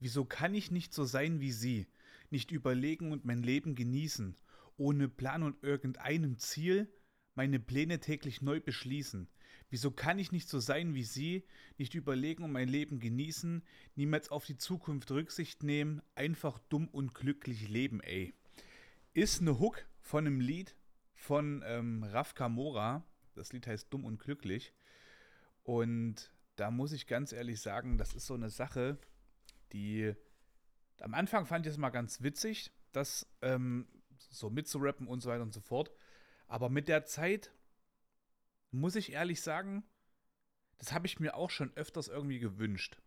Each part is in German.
Wieso kann ich nicht so sein wie sie, nicht überlegen und mein Leben genießen, ohne Plan und irgendeinem Ziel meine Pläne täglich neu beschließen? Wieso kann ich nicht so sein wie sie, nicht überlegen und mein Leben genießen, niemals auf die Zukunft Rücksicht nehmen, einfach dumm und glücklich leben, ey? Ist eine Hook von einem Lied von ähm, Raf Kamora. Das Lied heißt Dumm und Glücklich. Und da muss ich ganz ehrlich sagen, das ist so eine Sache, die am Anfang fand ich es mal ganz witzig, das ähm, so mitzurappen und so weiter und so fort. Aber mit der Zeit muss ich ehrlich sagen, das habe ich mir auch schon öfters irgendwie gewünscht.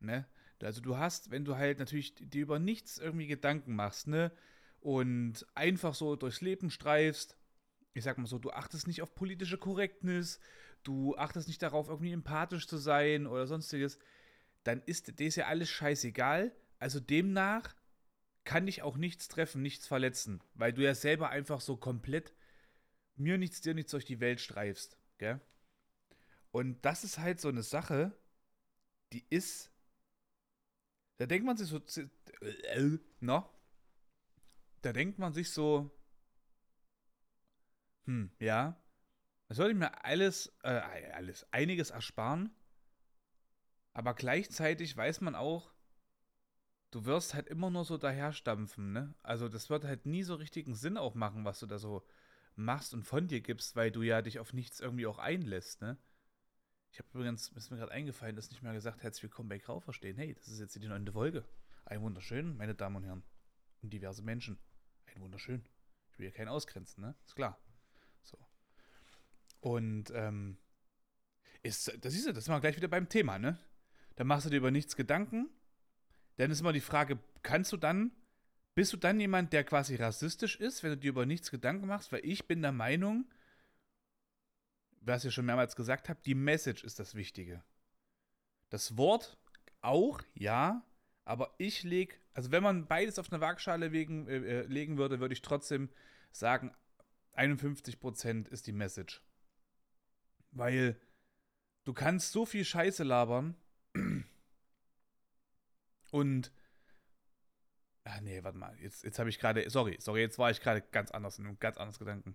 Ne? Also du hast, wenn du halt natürlich dir über nichts irgendwie Gedanken machst, ne? Und einfach so durchs Leben streifst, ich sag mal so, du achtest nicht auf politische Korrektness, du achtest nicht darauf, irgendwie empathisch zu sein oder sonstiges, dann ist dir ja alles scheißegal. Also demnach kann dich auch nichts treffen, nichts verletzen, weil du ja selber einfach so komplett mir nichts, dir nichts durch die Welt streifst, gell? Und das ist halt so eine Sache, die ist. Da denkt man sich so. Äh, na? Da denkt man sich so, hm, ja. Das sollte ich mir alles, äh, alles, einiges ersparen. Aber gleichzeitig weiß man auch, du wirst halt immer nur so daherstampfen, ne? Also das wird halt nie so richtigen Sinn auch machen, was du da so machst und von dir gibst, weil du ja dich auf nichts irgendwie auch einlässt, ne? Ich habe übrigens, ist mir gerade eingefallen, dass nicht mehr gesagt, herzlich willkommen bei Grau verstehen. Hey, das ist jetzt die neunte Folge. Ein wunderschön, meine Damen und Herren. Und diverse Menschen. Ein wunderschön. Ich will hier keinen ausgrenzen, ne? Ist klar. Und ähm, ist, das ist ja, das wir gleich wieder beim Thema, ne? Da machst du dir über nichts Gedanken. Dann ist immer die Frage, kannst du dann, bist du dann jemand, der quasi rassistisch ist, wenn du dir über nichts Gedanken machst? Weil ich bin der Meinung, was ich schon mehrmals gesagt habe, die Message ist das Wichtige. Das Wort auch, ja, aber ich lege, also wenn man beides auf eine Waagschale wegen, äh, äh legen würde, würde ich trotzdem sagen, 51% ist die Message. Weil du kannst so viel Scheiße labern und Ah, nee, warte mal. Jetzt, jetzt habe ich gerade. Sorry, sorry, jetzt war ich gerade ganz anders in einem ganz anderes Gedanken.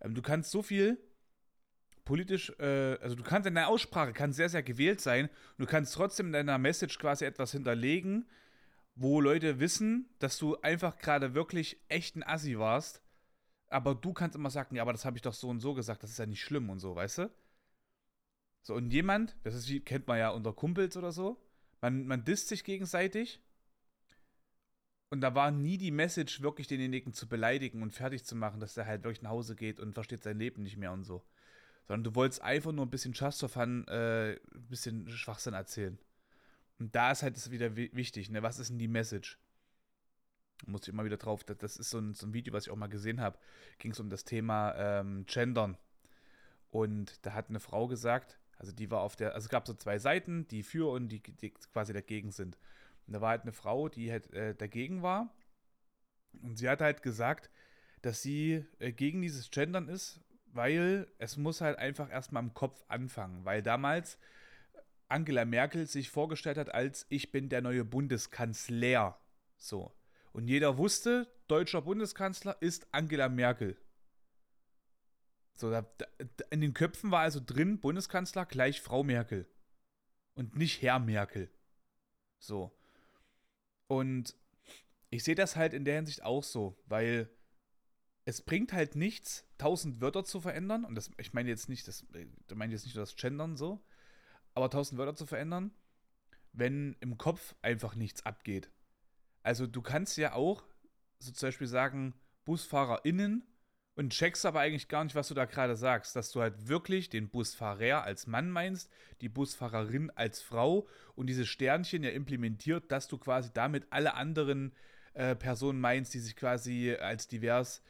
Ähm, du kannst so viel politisch, äh, also du kannst in deiner Aussprache kann sehr, sehr gewählt sein. Du kannst trotzdem in deiner Message quasi etwas hinterlegen, wo Leute wissen, dass du einfach gerade wirklich echt ein Assi warst. Aber du kannst immer sagen, ja, aber das habe ich doch so und so gesagt, das ist ja nicht schlimm und so, weißt du? So, und jemand, das ist wie, kennt man ja unter Kumpels oder so, man, man disst sich gegenseitig. Und da war nie die Message, wirklich denjenigen zu beleidigen und fertig zu machen, dass der halt wirklich nach Hause geht und versteht sein Leben nicht mehr und so. Sondern du wolltest einfach nur ein bisschen Just for Fun, äh, ein bisschen Schwachsinn erzählen. Und da ist halt das wieder wichtig, ne? Was ist denn die Message? Muss ich immer wieder drauf, das, das ist so ein, so ein Video, was ich auch mal gesehen habe. Ging es um das Thema ähm, Gendern. Und da hat eine Frau gesagt, also die war auf der, also es gab so zwei Seiten, die für und die, die quasi dagegen sind. Und da war halt eine Frau, die halt äh, dagegen war. Und sie hat halt gesagt, dass sie äh, gegen dieses Gendern ist, weil es muss halt einfach erstmal im Kopf anfangen. Weil damals Angela Merkel sich vorgestellt hat als ich bin der neue Bundeskanzler. So. Und jeder wusste, deutscher Bundeskanzler ist Angela Merkel. So, da, da, in den Köpfen war also drin, Bundeskanzler gleich Frau Merkel. Und nicht Herr Merkel. So. Und ich sehe das halt in der Hinsicht auch so, weil es bringt halt nichts, tausend Wörter zu verändern. Und das, ich meine jetzt nicht, das, ich meine jetzt nicht nur das Gendern so, aber tausend Wörter zu verändern, wenn im Kopf einfach nichts abgeht. Also du kannst ja auch so zum Beispiel sagen, BusfahrerInnen und checkst aber eigentlich gar nicht, was du da gerade sagst, dass du halt wirklich den Busfahrer als Mann meinst, die Busfahrerin als Frau und diese Sternchen ja implementiert, dass du quasi damit alle anderen äh, Personen meinst, die sich quasi als divers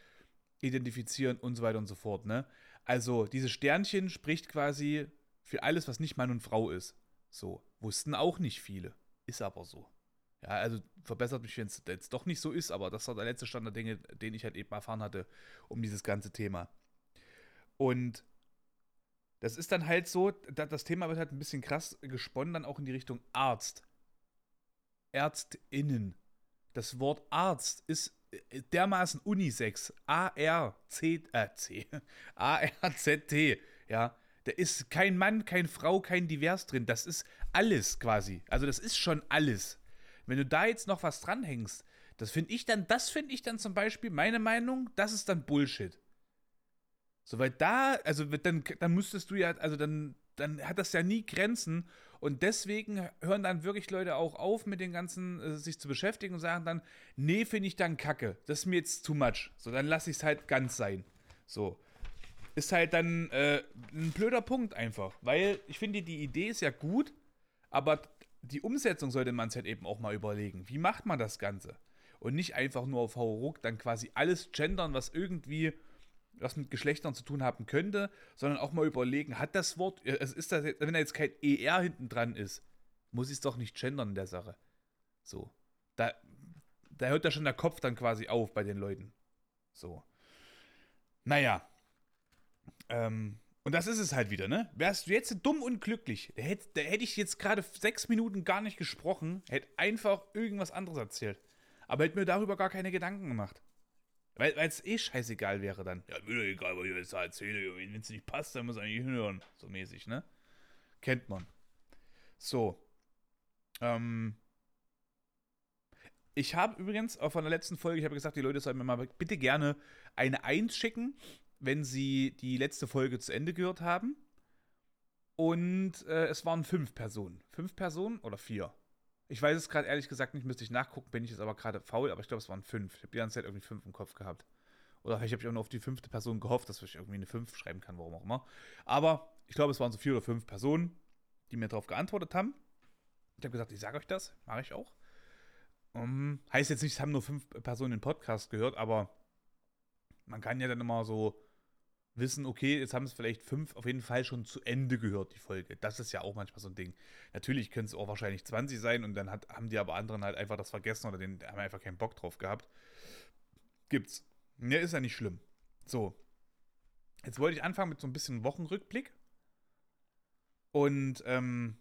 identifizieren und so weiter und so fort, ne? Also, diese Sternchen spricht quasi für alles, was nicht Mann und Frau ist. So, wussten auch nicht viele. Ist aber so. Ja, also verbessert mich, wenn es jetzt doch nicht so ist, aber das war der letzte Stand der Dinge, den ich halt eben erfahren hatte, um dieses ganze Thema. Und das ist dann halt so, das Thema wird halt ein bisschen krass gesponnen, dann auch in die Richtung Arzt. ÄrztInnen. Das Wort Arzt ist äh, dermaßen Unisex. A-R-C, äh, A-R-Z-T, ja. Da ist kein Mann, keine Frau, kein Divers drin. Das ist alles quasi. Also das ist schon alles. Wenn du da jetzt noch was dranhängst, das finde ich dann, das finde ich dann zum Beispiel, meine Meinung, das ist dann Bullshit. Soweit da, also dann, dann müsstest du ja, also dann, dann hat das ja nie Grenzen. Und deswegen hören dann wirklich Leute auch auf, mit den ganzen äh, sich zu beschäftigen und sagen dann, nee, finde ich dann kacke. Das ist mir jetzt too much. So, dann lasse ich es halt ganz sein. So. Ist halt dann äh, ein blöder Punkt einfach. Weil ich finde, die Idee ist ja gut, aber die Umsetzung sollte man sich halt eben auch mal überlegen. Wie macht man das Ganze? Und nicht einfach nur auf Hauruck dann quasi alles gendern, was irgendwie was mit Geschlechtern zu tun haben könnte, sondern auch mal überlegen, hat das Wort, also ist das, wenn da jetzt kein ER hinten dran ist, muss ich es doch nicht gendern in der Sache. So. Da, da hört ja schon der Kopf dann quasi auf bei den Leuten. So. Naja. Ähm, und das ist es halt wieder, ne? Wärst du jetzt dumm und glücklich, da hätte, da hätte ich jetzt gerade sechs Minuten gar nicht gesprochen, hätte einfach irgendwas anderes erzählt. Aber hätte mir darüber gar keine Gedanken gemacht. Weil es eh scheißegal wäre dann. Ja, mir doch egal, was ich jetzt erzähle. Wenn es nicht passt, dann muss ich eigentlich hinhören. So mäßig, ne? Kennt man. So. Ähm. Ich habe übrigens auch von der letzten Folge, ich habe gesagt, die Leute sollen mir mal bitte gerne eine Eins schicken, wenn sie die letzte Folge zu Ende gehört haben. Und äh, es waren fünf Personen. Fünf Personen oder vier? Ich weiß es gerade ehrlich gesagt nicht, müsste ich nachgucken, bin ich jetzt aber gerade faul, aber ich glaube, es waren fünf. Ich habe die ganze Zeit irgendwie fünf im Kopf gehabt. Oder vielleicht habe ich auch nur auf die fünfte Person gehofft, dass ich irgendwie eine fünf schreiben kann, warum auch immer. Aber ich glaube, es waren so vier oder fünf Personen, die mir darauf geantwortet haben. Ich habe gesagt, ich sage euch das, mache ich auch. Um, heißt jetzt nicht, es haben nur fünf Personen den Podcast gehört, aber man kann ja dann immer so wissen, okay, jetzt haben es vielleicht fünf auf jeden Fall schon zu Ende gehört, die Folge. Das ist ja auch manchmal so ein Ding. Natürlich können es auch wahrscheinlich 20 sein und dann hat, haben die aber anderen halt einfach das vergessen oder den haben einfach keinen Bock drauf gehabt. Gibt's. Ja, ist ja nicht schlimm. So. Jetzt wollte ich anfangen mit so ein bisschen Wochenrückblick. Und ähm,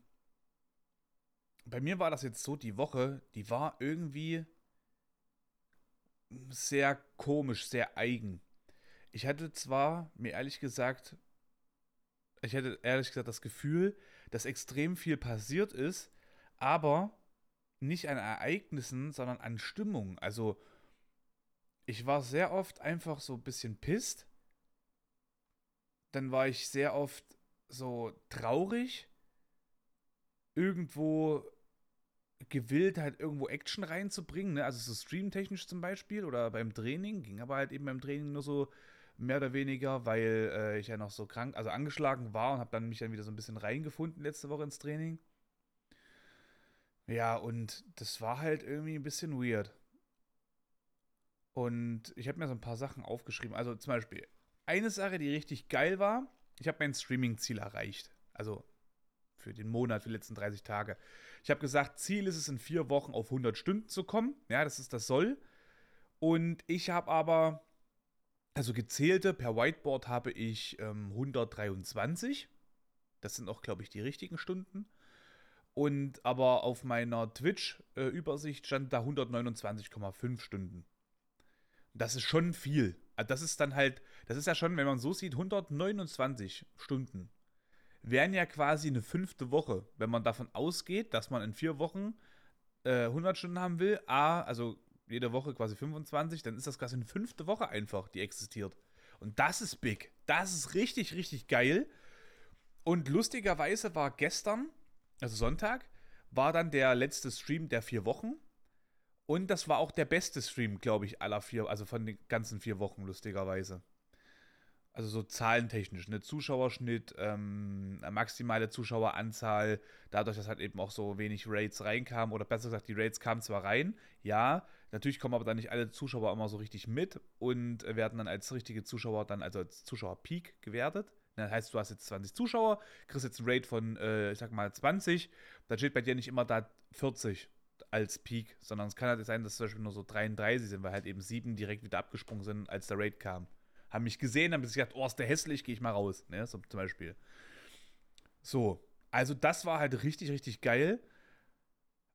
bei mir war das jetzt so, die Woche, die war irgendwie sehr komisch, sehr eigen. Ich hatte zwar, mir ehrlich gesagt, ich hatte ehrlich gesagt das Gefühl, dass extrem viel passiert ist, aber nicht an Ereignissen, sondern an Stimmung. Also, ich war sehr oft einfach so ein bisschen pisst. Dann war ich sehr oft so traurig. Irgendwo gewillt, halt irgendwo Action reinzubringen, ne? Also so streamtechnisch zum Beispiel oder beim Training, ging aber halt eben beim Training nur so mehr oder weniger, weil äh, ich ja noch so krank, also angeschlagen war und habe dann mich dann wieder so ein bisschen reingefunden letzte Woche ins Training. Ja, und das war halt irgendwie ein bisschen weird. Und ich habe mir so ein paar Sachen aufgeschrieben. Also zum Beispiel, eine Sache, die richtig geil war, ich habe mein Streaming-Ziel erreicht. Also für den Monat, für die letzten 30 Tage. Ich habe gesagt, Ziel ist es, in vier Wochen auf 100 Stunden zu kommen. Ja, das ist das Soll. Und ich habe aber also gezählte per Whiteboard habe ich ähm, 123. Das sind auch, glaube ich, die richtigen Stunden. Und aber auf meiner Twitch-Übersicht stand da 129,5 Stunden. Das ist schon viel. Also das ist dann halt, das ist ja schon, wenn man so sieht, 129 Stunden. Wären ja quasi eine fünfte Woche, wenn man davon ausgeht, dass man in vier Wochen äh, 100 Stunden haben will. A, also jede Woche quasi 25, dann ist das quasi eine fünfte Woche einfach, die existiert. Und das ist big. Das ist richtig, richtig geil. Und lustigerweise war gestern, also Sonntag, war dann der letzte Stream der vier Wochen. Und das war auch der beste Stream, glaube ich, aller vier, also von den ganzen vier Wochen, lustigerweise also so zahlentechnisch, ne, Zuschauerschnitt, ähm, maximale Zuschaueranzahl, dadurch, dass halt eben auch so wenig Raids reinkamen, oder besser gesagt, die Raids kamen zwar rein, ja, natürlich kommen aber dann nicht alle Zuschauer immer so richtig mit und werden dann als richtige Zuschauer dann, also als Zuschauer-Peak gewertet. Das heißt, du hast jetzt 20 Zuschauer, kriegst jetzt ein Raid von, äh, ich sag mal, 20, dann steht bei dir nicht immer da 40 als Peak, sondern es kann halt sein, dass zum Beispiel nur so 33 sind, weil halt eben sieben direkt wieder abgesprungen sind, als der Raid kam haben mich gesehen, haben sich gedacht, oh, ist der hässlich, gehe ich mal raus. Ne? So zum Beispiel. So, also das war halt richtig, richtig geil.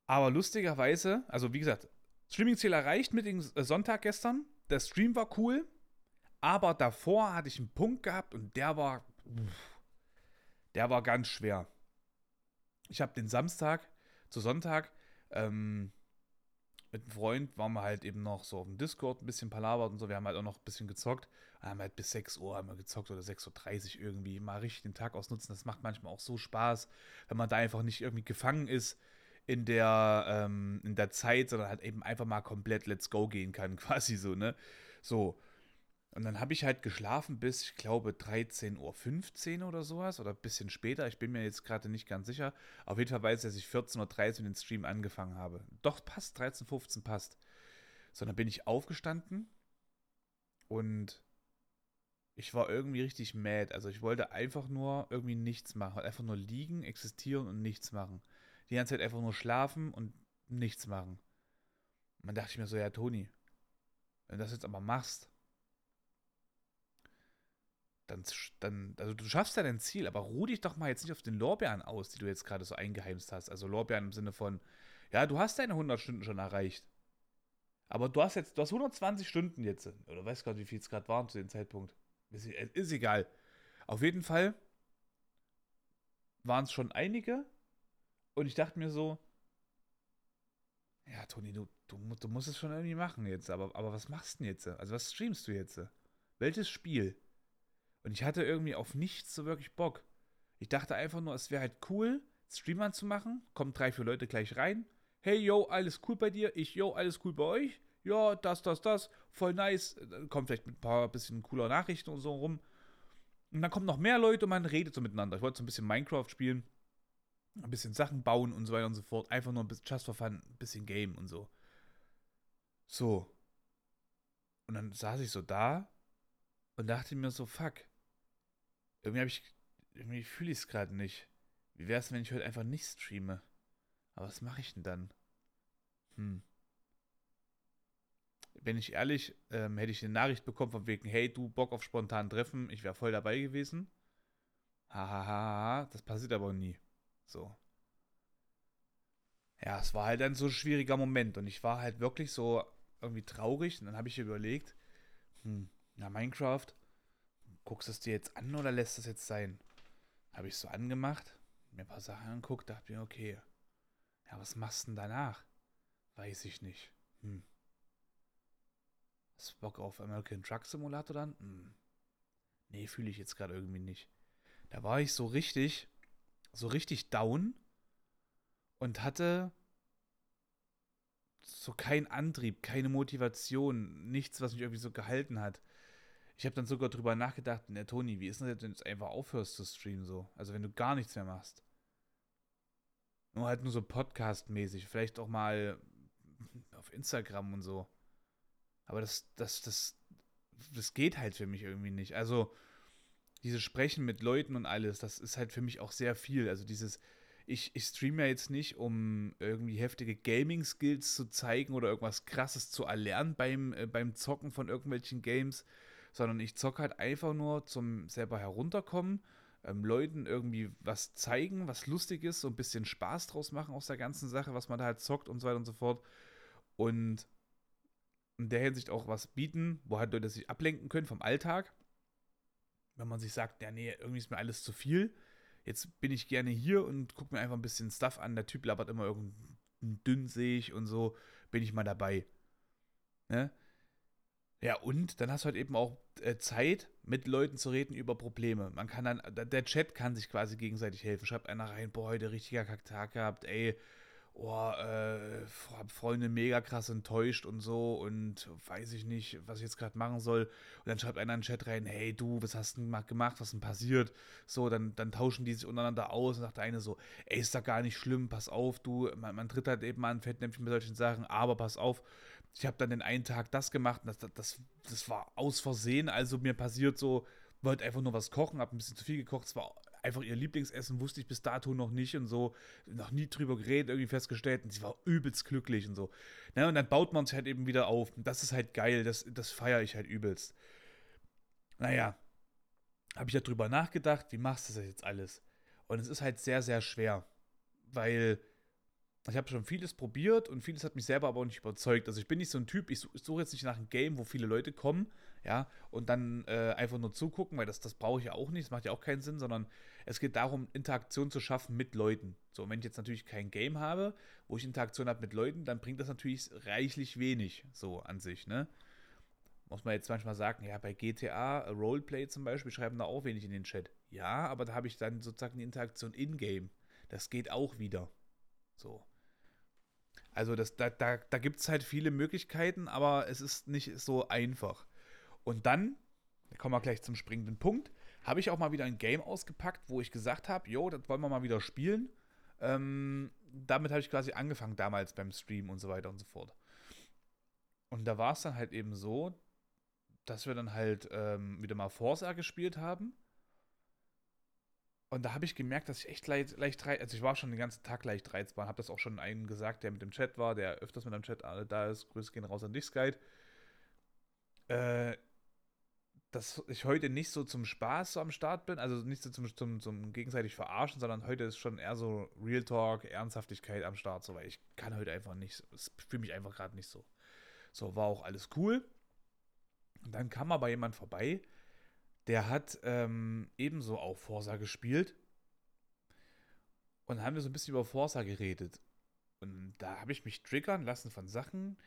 Aber lustigerweise, also wie gesagt, Streaming-Ziel erreicht mit dem äh, Sonntag gestern. Der Stream war cool, aber davor hatte ich einen Punkt gehabt und der war, der war ganz schwer. Ich habe den Samstag zu Sonntag ähm, mit einem Freund waren wir halt eben noch so auf dem Discord ein bisschen palabert und so. Wir haben halt auch noch ein bisschen gezockt. Wir haben halt bis 6 Uhr haben wir gezockt oder 6.30 Uhr irgendwie mal richtig den Tag ausnutzen. Das macht manchmal auch so Spaß, wenn man da einfach nicht irgendwie gefangen ist in der, ähm, in der Zeit, sondern halt eben einfach mal komplett Let's Go gehen kann, quasi so, ne? So. Und dann habe ich halt geschlafen bis, ich glaube, 13.15 Uhr oder sowas oder ein bisschen später. Ich bin mir jetzt gerade nicht ganz sicher. Auf jeden Fall weiß ich, dass ich 14.30 Uhr den Stream angefangen habe. Doch, passt, 13.15 Uhr passt. So, dann bin ich aufgestanden und ich war irgendwie richtig mad. Also ich wollte einfach nur irgendwie nichts machen. Einfach nur liegen, existieren und nichts machen. Die ganze Zeit einfach nur schlafen und nichts machen. Und dann dachte ich mir so, ja, Toni, wenn du das jetzt aber machst, dann, dann, also du schaffst ja dein Ziel, aber ruh dich doch mal jetzt nicht auf den Lorbeeren aus, die du jetzt gerade so eingeheimst hast. Also Lorbeeren im Sinne von, ja, du hast deine 100 Stunden schon erreicht. Aber du hast jetzt, du hast 120 Stunden jetzt, oder weißt gerade, wie viel es gerade waren zu dem Zeitpunkt. Ist, ist egal. Auf jeden Fall waren es schon einige und ich dachte mir so, ja, Toni, du, du, du musst es schon irgendwie machen jetzt, aber, aber was machst du denn jetzt? Also was streamst du jetzt? Welches Spiel? Und ich hatte irgendwie auf nichts so wirklich Bock. Ich dachte einfach nur, es wäre halt cool, Stream anzumachen. Kommen drei, vier Leute gleich rein. Hey, yo, alles cool bei dir? Ich, yo, alles cool bei euch? Ja, das, das, das. Voll nice. Kommt vielleicht mit ein paar bisschen cooler Nachrichten und so rum. Und dann kommen noch mehr Leute und man redet so miteinander. Ich wollte so ein bisschen Minecraft spielen. Ein bisschen Sachen bauen und so weiter und so fort. Einfach nur ein bisschen just for fun, ein bisschen Game und so. So. Und dann saß ich so da und dachte mir so, fuck irgendwie habe ich, irgendwie fühle ich es gerade nicht. Wie wäre es, wenn ich heute einfach nicht streame? Aber was mache ich denn dann? Hm. Wenn ich ehrlich, ähm, hätte ich eine Nachricht bekommen von wegen, hey, du Bock auf spontan Treffen, ich wäre voll dabei gewesen. Hahaha, ha, ha, ha. das passiert aber nie. So. Ja, es war halt ein so schwieriger Moment und ich war halt wirklich so irgendwie traurig und dann habe ich überlegt, hm, na Minecraft, guckst du es dir jetzt an oder lässt es jetzt sein? Habe ich so angemacht, mir ein paar Sachen angeguckt, dachte mir, okay, ja, was machst du denn danach? Weiß ich nicht. Hm. Hast Bock auf American Truck Simulator dann? Hm. Nee, fühle ich jetzt gerade irgendwie nicht. Da war ich so richtig, so richtig down und hatte so keinen Antrieb, keine Motivation, nichts, was mich irgendwie so gehalten hat. Ich habe dann sogar drüber nachgedacht, ne, Toni, wie ist denn das, wenn du jetzt einfach aufhörst zu streamen so? Also wenn du gar nichts mehr machst. Nur halt nur so Podcast-mäßig, vielleicht auch mal auf Instagram und so. Aber das, das, das, das geht halt für mich irgendwie nicht. Also, dieses Sprechen mit Leuten und alles, das ist halt für mich auch sehr viel. Also dieses, ich, ich streame ja jetzt nicht, um irgendwie heftige Gaming-Skills zu zeigen oder irgendwas krasses zu erlernen beim, äh, beim Zocken von irgendwelchen Games, sondern ich zocke halt einfach nur zum selber herunterkommen, ähm, Leuten irgendwie was zeigen, was lustig ist, so ein bisschen Spaß draus machen aus der ganzen Sache, was man da halt zockt und so weiter und so fort. Und in der Hinsicht auch was bieten, wo halt Leute sich ablenken können vom Alltag. Wenn man sich sagt, ja, nee, irgendwie ist mir alles zu viel. Jetzt bin ich gerne hier und gucke mir einfach ein bisschen Stuff an. Der Typ labert immer irgendein Dünnseeg und so, bin ich mal dabei. Ne? Ja, und dann hast du halt eben auch äh, Zeit, mit Leuten zu reden über Probleme. Man kann dann, der Chat kann sich quasi gegenseitig helfen. Schreibt einer rein, boah, heute richtiger Kacktag gehabt, ey, oh, äh, hab Freunde mega krass enttäuscht und so und weiß ich nicht, was ich jetzt gerade machen soll. Und dann schreibt einer in den Chat rein, hey du, was hast du gemacht, was ist denn passiert? So, dann, dann tauschen die sich untereinander aus und sagt der eine so, ey, ist doch gar nicht schlimm, pass auf, du, man, man tritt halt eben an Fettnäpfchen mit solchen Sachen, aber pass auf, ich habe dann den einen Tag das gemacht das, das, das war aus Versehen, also mir passiert so, wollte einfach nur was kochen, habe ein bisschen zu viel gekocht, es war einfach ihr Lieblingsessen, wusste ich bis dato noch nicht und so, noch nie drüber geredet, irgendwie festgestellt und sie war übelst glücklich und so. Na, und dann baut man sich halt eben wieder auf und das ist halt geil, das, das feiere ich halt übelst. Naja, habe ich ja drüber nachgedacht, wie machst du das jetzt alles? Und es ist halt sehr, sehr schwer, weil ich habe schon vieles probiert und vieles hat mich selber aber auch nicht überzeugt. Also ich bin nicht so ein Typ, ich suche jetzt nicht nach einem Game, wo viele Leute kommen, ja, und dann äh, einfach nur zugucken, weil das, das brauche ich ja auch nicht, das macht ja auch keinen Sinn, sondern es geht darum, Interaktion zu schaffen mit Leuten. So, und wenn ich jetzt natürlich kein Game habe, wo ich Interaktion habe mit Leuten, dann bringt das natürlich reichlich wenig, so an sich, ne? Muss man jetzt manchmal sagen, ja, bei GTA, Roleplay zum Beispiel, schreiben da auch wenig in den Chat. Ja, aber da habe ich dann sozusagen die Interaktion in-game. Das geht auch wieder. So. Also das, da, da, da gibt es halt viele Möglichkeiten, aber es ist nicht so einfach. Und dann, da kommen wir gleich zum springenden Punkt, habe ich auch mal wieder ein Game ausgepackt, wo ich gesagt habe, jo, das wollen wir mal wieder spielen. Ähm, damit habe ich quasi angefangen damals beim Stream und so weiter und so fort. Und da war es dann halt eben so, dass wir dann halt ähm, wieder mal Forza gespielt haben. Und da habe ich gemerkt, dass ich echt leicht, leicht also ich war schon den ganzen Tag leicht reizbar, habe das auch schon einem gesagt, der mit dem Chat war, der öfters mit dem Chat da ist. Grüße gehen raus an dich, Skype. Äh, dass ich heute nicht so zum Spaß so am Start bin, also nicht so zum, zum, zum gegenseitig verarschen, sondern heute ist schon eher so Real Talk, Ernsthaftigkeit am Start, so, weil ich kann heute einfach nicht, es fühle mich einfach gerade nicht so. So, war auch alles cool. Und dann kam aber jemand vorbei, der hat ähm, ebenso auch Forsa gespielt. Und haben wir so ein bisschen über Forsa geredet. Und da habe ich mich triggern lassen von Sachen,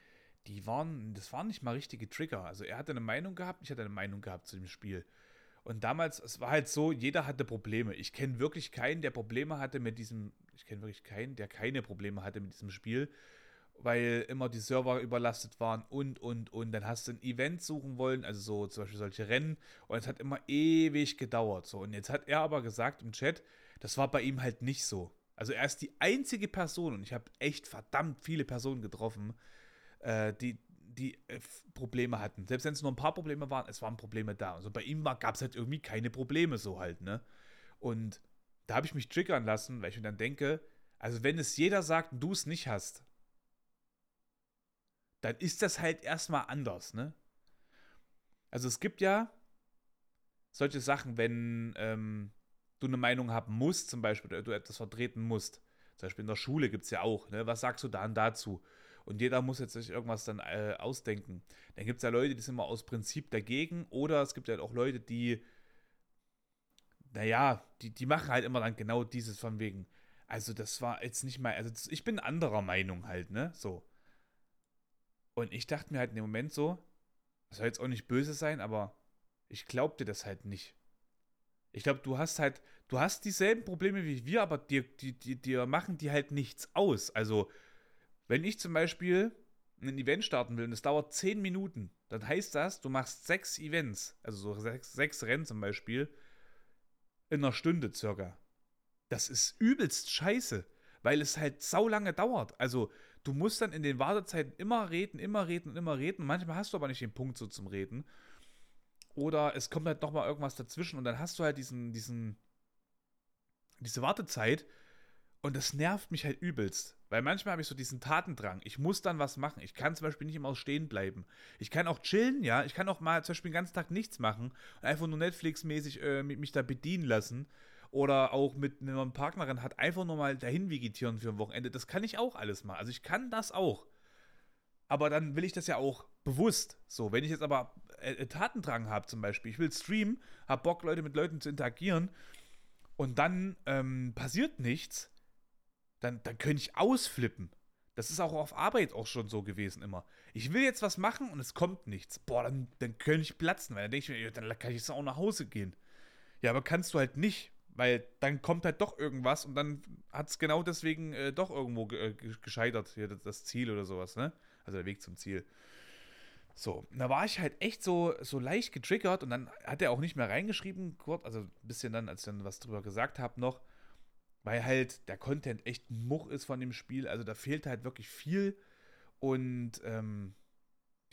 die waren, das waren nicht mal richtige Trigger. Also er hatte eine Meinung gehabt, ich hatte eine Meinung gehabt zu dem Spiel. Und damals, es war halt so, jeder hatte Probleme. Ich kenne wirklich keinen, der Probleme hatte mit diesem, ich kenne wirklich keinen, der keine Probleme hatte mit diesem Spiel weil immer die Server überlastet waren und, und, und. Dann hast du ein Event suchen wollen, also so zum Beispiel solche Rennen, und es hat immer ewig gedauert. So. Und jetzt hat er aber gesagt im Chat, das war bei ihm halt nicht so. Also er ist die einzige Person, und ich habe echt verdammt viele Personen getroffen, äh, die, die äh, Probleme hatten. Selbst wenn es nur ein paar Probleme waren, es waren Probleme da. Also bei ihm gab es halt irgendwie keine Probleme so halt, ne? Und da habe ich mich triggern lassen, weil ich mir dann denke, also wenn es jeder sagt und du es nicht hast, dann ist das halt erstmal anders, ne? Also es gibt ja solche Sachen, wenn ähm, du eine Meinung haben musst, zum Beispiel, oder du etwas vertreten musst. Zum Beispiel in der Schule gibt es ja auch, ne? Was sagst du dann dazu? Und jeder muss jetzt sich irgendwas dann äh, ausdenken. Dann gibt es ja Leute, die sind immer aus Prinzip dagegen, oder es gibt halt auch Leute, die, naja, die, die machen halt immer dann genau dieses von wegen. Also, das war jetzt nicht mal, also das, ich bin anderer Meinung halt, ne? So. Und ich dachte mir halt in dem Moment so, das soll jetzt auch nicht böse sein, aber ich glaubte das halt nicht. Ich glaube, du hast halt, du hast dieselben Probleme wie wir, aber dir, dir, dir machen die halt nichts aus. Also, wenn ich zum Beispiel ein Event starten will und es dauert 10 Minuten, dann heißt das, du machst sechs Events, also so sechs, sechs Rennen zum Beispiel, in einer Stunde circa. Das ist übelst scheiße, weil es halt sau lange dauert. Also, du musst dann in den Wartezeiten immer reden, immer reden immer reden. Manchmal hast du aber nicht den Punkt so zum Reden. Oder es kommt halt nochmal irgendwas dazwischen und dann hast du halt diesen, diesen, diese Wartezeit und das nervt mich halt übelst. Weil manchmal habe ich so diesen Tatendrang. Ich muss dann was machen. Ich kann zum Beispiel nicht immer stehen bleiben. Ich kann auch chillen, ja. Ich kann auch mal zum Beispiel den ganzen Tag nichts machen und einfach nur Netflix-mäßig äh, mich da bedienen lassen oder auch mit einer Partnerin hat, einfach nur mal dahin vegetieren für ein Wochenende. Das kann ich auch alles mal. Also ich kann das auch. Aber dann will ich das ja auch bewusst. So, wenn ich jetzt aber äh, äh Tatendrang habe zum Beispiel, ich will streamen, habe Bock, Leute mit Leuten zu interagieren und dann ähm, passiert nichts, dann, dann könnte ich ausflippen. Das ist auch auf Arbeit auch schon so gewesen immer. Ich will jetzt was machen und es kommt nichts. Boah, dann, dann könnte ich platzen, weil dann denke ich mir, dann kann ich jetzt auch nach Hause gehen. Ja, aber kannst du halt nicht. Weil dann kommt halt doch irgendwas und dann hat es genau deswegen äh, doch irgendwo ge äh, gescheitert, hier das Ziel oder sowas, ne? Also der Weg zum Ziel. So, da war ich halt echt so, so leicht getriggert und dann hat er auch nicht mehr reingeschrieben, kurz, also ein bisschen dann, als ich dann was drüber gesagt habe noch, weil halt der Content echt ein Much ist von dem Spiel, also da fehlt halt wirklich viel und ähm,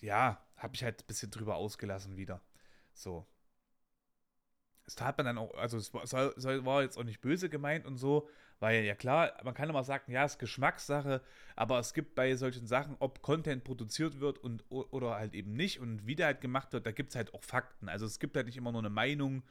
ja, habe ich halt ein bisschen drüber ausgelassen wieder. So, es tat man dann auch, also es war, es war, jetzt auch nicht böse gemeint und so, weil ja klar, man kann immer sagen, ja, es ist Geschmackssache, aber es gibt bei solchen Sachen, ob Content produziert wird und oder halt eben nicht und wie der halt gemacht wird, da gibt es halt auch Fakten. Also es gibt halt nicht immer nur eine Meinung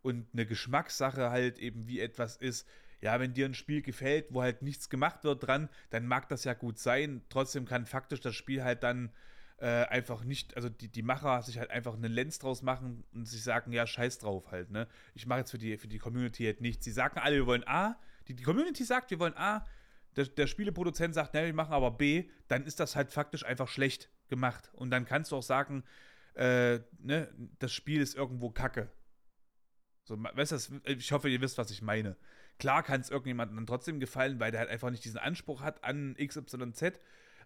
und eine Geschmackssache halt eben, wie etwas ist. Ja, wenn dir ein Spiel gefällt, wo halt nichts gemacht wird dran, dann mag das ja gut sein. Trotzdem kann faktisch das Spiel halt dann äh, einfach nicht, also die, die Macher sich halt einfach eine Lens draus machen und sich sagen, ja, scheiß drauf halt, ne? Ich mache jetzt für die, für die Community halt nichts. Sie sagen alle, wir wollen A, die, die Community sagt, wir wollen A, der, der Spieleproduzent sagt, ne, wir machen aber B, dann ist das halt faktisch einfach schlecht gemacht. Und dann kannst du auch sagen, äh, ne, das Spiel ist irgendwo kacke. So, weißt du, ich hoffe, ihr wisst, was ich meine. Klar kann es irgendjemandem dann trotzdem gefallen, weil der halt einfach nicht diesen Anspruch hat an XYZ,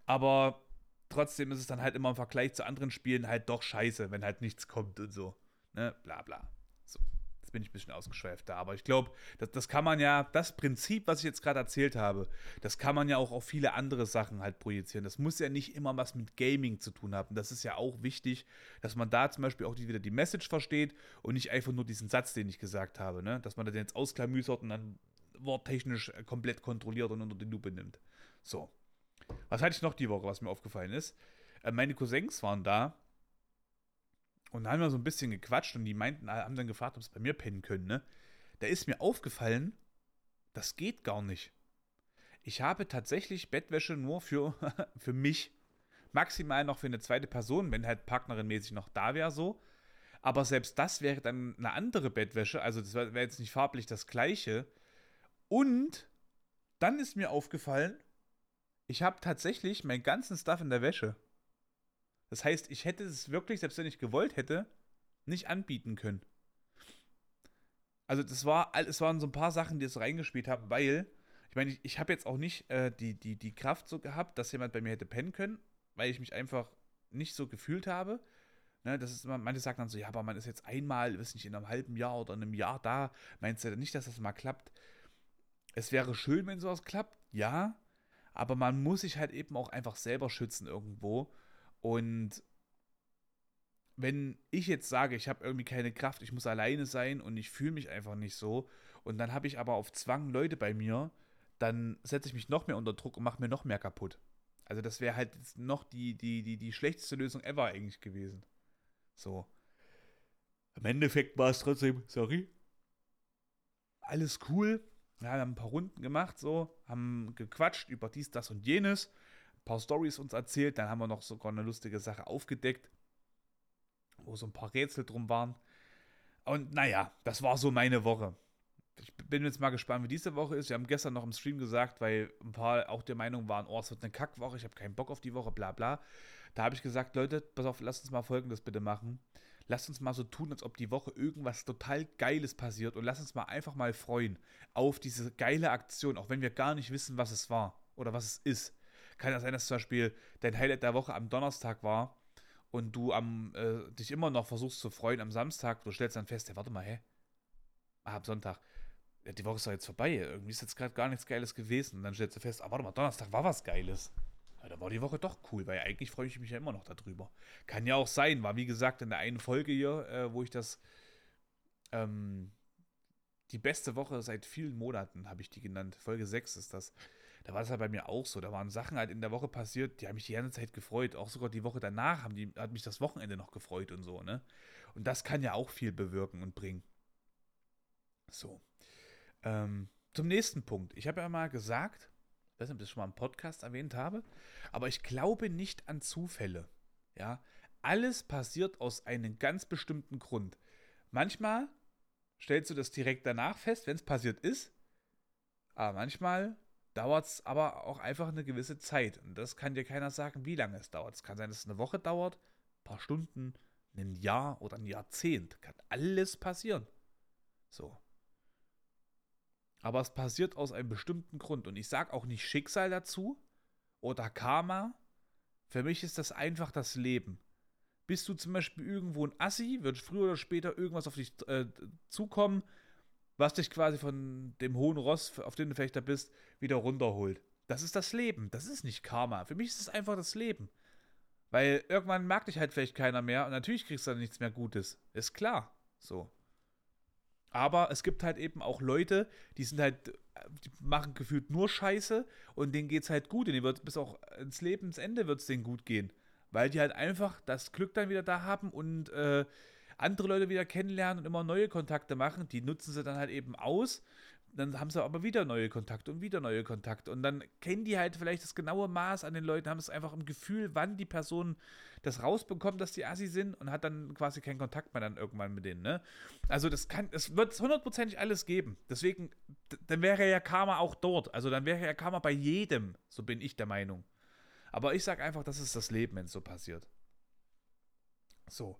aber trotzdem ist es dann halt immer im Vergleich zu anderen Spielen halt doch scheiße, wenn halt nichts kommt und so. Ne, bla bla. So. Jetzt bin ich ein bisschen ausgeschweift da, aber ich glaube, das, das kann man ja, das Prinzip, was ich jetzt gerade erzählt habe, das kann man ja auch auf viele andere Sachen halt projizieren. Das muss ja nicht immer was mit Gaming zu tun haben. Das ist ja auch wichtig, dass man da zum Beispiel auch wieder die Message versteht und nicht einfach nur diesen Satz, den ich gesagt habe, ne? dass man den jetzt ausklamüsert und dann worttechnisch komplett kontrolliert und unter die Lupe nimmt. So. Was hatte ich noch die Woche, was mir aufgefallen ist? Äh, meine Cousins waren da und da haben wir so ein bisschen gequatscht und die meinten, äh, haben dann gefragt, ob sie bei mir pennen können, ne? Da ist mir aufgefallen, das geht gar nicht. Ich habe tatsächlich Bettwäsche nur für, für mich. Maximal noch für eine zweite Person, wenn halt partnerinmäßig noch da wäre, so. Aber selbst das wäre dann eine andere Bettwäsche, also das wäre jetzt nicht farblich das gleiche. Und dann ist mir aufgefallen, ich habe tatsächlich meinen ganzen Stuff in der Wäsche. Das heißt, ich hätte es wirklich, selbst wenn ich gewollt hätte, nicht anbieten können. Also das war, es waren so ein paar Sachen, die es reingespielt haben, weil, ich meine, ich, ich habe jetzt auch nicht äh, die, die, die Kraft so gehabt, dass jemand bei mir hätte pennen können, weil ich mich einfach nicht so gefühlt habe. Ne, das ist manche sagen dann so, ja, aber man ist jetzt einmal, weiß nicht, in einem halben Jahr oder einem Jahr da. Meinst du nicht, dass das mal klappt? Es wäre schön, wenn sowas klappt, ja, aber man muss sich halt eben auch einfach selber schützen irgendwo. Und wenn ich jetzt sage, ich habe irgendwie keine Kraft, ich muss alleine sein und ich fühle mich einfach nicht so, und dann habe ich aber auf Zwang Leute bei mir, dann setze ich mich noch mehr unter Druck und mache mir noch mehr kaputt. Also das wäre halt noch die, die, die, die schlechteste Lösung ever eigentlich gewesen. So. Im Endeffekt war es trotzdem, sorry, alles cool. Wir haben ein paar Runden gemacht, so, haben gequatscht über dies, das und jenes paar Stories uns erzählt. Dann haben wir noch sogar eine lustige Sache aufgedeckt, wo so ein paar Rätsel drum waren. Und naja, das war so meine Woche. Ich bin jetzt mal gespannt, wie diese Woche ist. Wir haben gestern noch im Stream gesagt, weil ein paar auch der Meinung waren, oh, es wird eine Kackwoche, ich habe keinen Bock auf die Woche, bla bla. Da habe ich gesagt, Leute, pass auf, lasst uns mal folgendes bitte machen. Lasst uns mal so tun, als ob die Woche irgendwas total Geiles passiert und lasst uns mal einfach mal freuen auf diese geile Aktion, auch wenn wir gar nicht wissen, was es war oder was es ist. Kann ja sein, dass zum Beispiel dein Highlight der Woche am Donnerstag war und du am, äh, dich immer noch versuchst zu freuen am Samstag. Du stellst dann fest, ja, warte mal, hä? Ah, am Sonntag. Ja, die Woche ist doch jetzt vorbei. Irgendwie ist jetzt gerade gar nichts Geiles gewesen. Und dann stellst du fest, ah, warte mal, Donnerstag war was Geiles. Ja, da war die Woche doch cool, weil eigentlich freue ich mich ja immer noch darüber. Kann ja auch sein, war wie gesagt in der einen Folge hier, äh, wo ich das, ähm, die beste Woche seit vielen Monaten, habe ich die genannt. Folge 6 ist das da war das halt bei mir auch so. Da waren Sachen halt in der Woche passiert, die haben mich die ganze Zeit gefreut. Auch sogar die Woche danach haben die, hat mich das Wochenende noch gefreut und so, ne? Und das kann ja auch viel bewirken und bringen. So. Ähm, zum nächsten Punkt. Ich habe ja mal gesagt, ich weiß nicht, ob ich das schon mal im Podcast erwähnt habe, aber ich glaube nicht an Zufälle. Ja, alles passiert aus einem ganz bestimmten Grund. Manchmal stellst du das direkt danach fest, wenn es passiert ist, aber manchmal dauert es aber auch einfach eine gewisse Zeit. Und das kann dir keiner sagen, wie lange es dauert. Es kann sein, dass es eine Woche dauert, ein paar Stunden, ein Jahr oder ein Jahrzehnt. Kann alles passieren. So. Aber es passiert aus einem bestimmten Grund. Und ich sage auch nicht Schicksal dazu oder Karma. Für mich ist das einfach das Leben. Bist du zum Beispiel irgendwo ein Assi, wird früher oder später irgendwas auf dich äh, zukommen, was dich quasi von dem hohen Ross, auf dem du vielleicht da bist, wieder runterholt. Das ist das Leben. Das ist nicht Karma. Für mich ist es einfach das Leben. Weil irgendwann mag dich halt vielleicht keiner mehr und natürlich kriegst du dann nichts mehr Gutes. Ist klar. So. Aber es gibt halt eben auch Leute, die sind halt, die machen gefühlt nur Scheiße und denen geht's halt gut. Und denen wird bis auch ins Lebensende wird es denen gut gehen. Weil die halt einfach das Glück dann wieder da haben und äh, andere Leute wieder kennenlernen und immer neue Kontakte machen. Die nutzen sie dann halt eben aus, dann haben sie aber wieder neue Kontakte und wieder neue Kontakte. Und dann kennen die halt vielleicht das genaue Maß an den Leuten, haben es einfach im Gefühl, wann die Person das rausbekommt, dass die Assi sind und hat dann quasi keinen Kontakt mehr dann irgendwann mit denen. Ne? Also das kann, es wird hundertprozentig alles geben. Deswegen, dann wäre ja Karma auch dort. Also dann wäre ja Karma bei jedem, so bin ich der Meinung. Aber ich sage einfach, das ist das Leben, wenn es so passiert. So.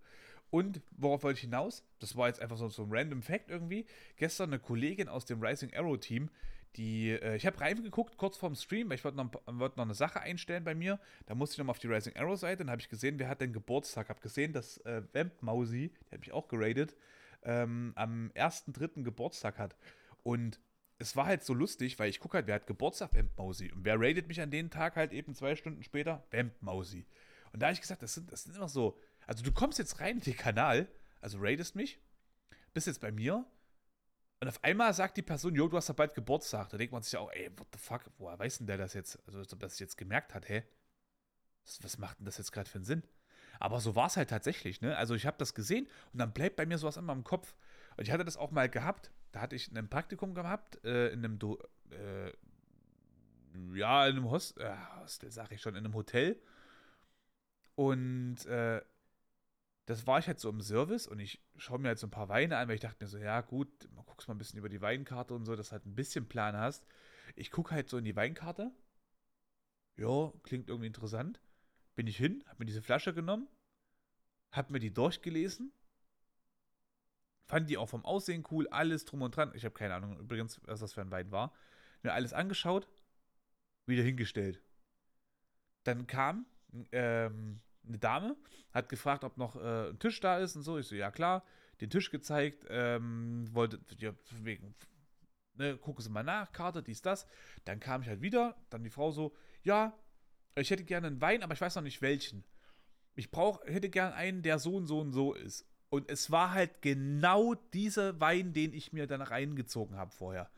Und worauf wollte ich hinaus? Das war jetzt einfach so, so ein random Fact irgendwie. Gestern eine Kollegin aus dem Rising Arrow Team, die, äh, ich habe reingeguckt kurz vorm Stream, weil ich wollte noch, wollt noch eine Sache einstellen bei mir. Da musste ich nochmal auf die Rising Arrow Seite, dann habe ich gesehen, wer hat denn Geburtstag. Habe gesehen, dass äh, Vamp Mausi, die habe ich auch geradet, ähm, am 1.3. Geburtstag hat. Und es war halt so lustig, weil ich gucke halt, wer hat Geburtstag, Vamp Mausi. Und wer rated mich an den Tag halt eben zwei Stunden später? Vamp Mausi. Und da habe ich gesagt, das sind, das sind immer so also du kommst jetzt rein in den Kanal, also raidest mich, bist jetzt bei mir und auf einmal sagt die Person, jo, du hast ja bald Geburtstag. Da denkt man sich auch, ey, what the fuck, woher weiß denn der das jetzt? Also, als ob das jetzt gemerkt hat, hä? Was, was macht denn das jetzt gerade für einen Sinn? Aber so war es halt tatsächlich, ne? Also ich habe das gesehen und dann bleibt bei mir sowas immer im Kopf. Und ich hatte das auch mal gehabt. Da hatte ich ein Praktikum gehabt, äh, in einem, Do äh, ja, in einem Host äh, Hostel, sag ich schon, in einem Hotel. Und äh, das war ich halt so im Service und ich schaue mir halt so ein paar Weine an, weil ich dachte mir so, ja gut, mal guckst mal ein bisschen über die Weinkarte und so, dass du halt ein bisschen Plan hast. Ich gucke halt so in die Weinkarte. Ja, klingt irgendwie interessant. Bin ich hin, hab mir diese Flasche genommen, hab mir die durchgelesen, fand die auch vom Aussehen cool, alles drum und dran. Ich habe keine Ahnung übrigens, was das für ein Wein war. Mir alles angeschaut, wieder hingestellt. Dann kam ähm, eine Dame, hat gefragt, ob noch äh, ein Tisch da ist und so. Ich so, ja klar, den Tisch gezeigt, ähm, wollte, ja, wegen, ne, gucken Sie mal nach, Karte, dies, das. Dann kam ich halt wieder, dann die Frau so, ja, ich hätte gerne einen Wein, aber ich weiß noch nicht welchen. Ich brauche, hätte gerne einen, der so und so und so ist. Und es war halt genau dieser Wein, den ich mir dann reingezogen habe vorher.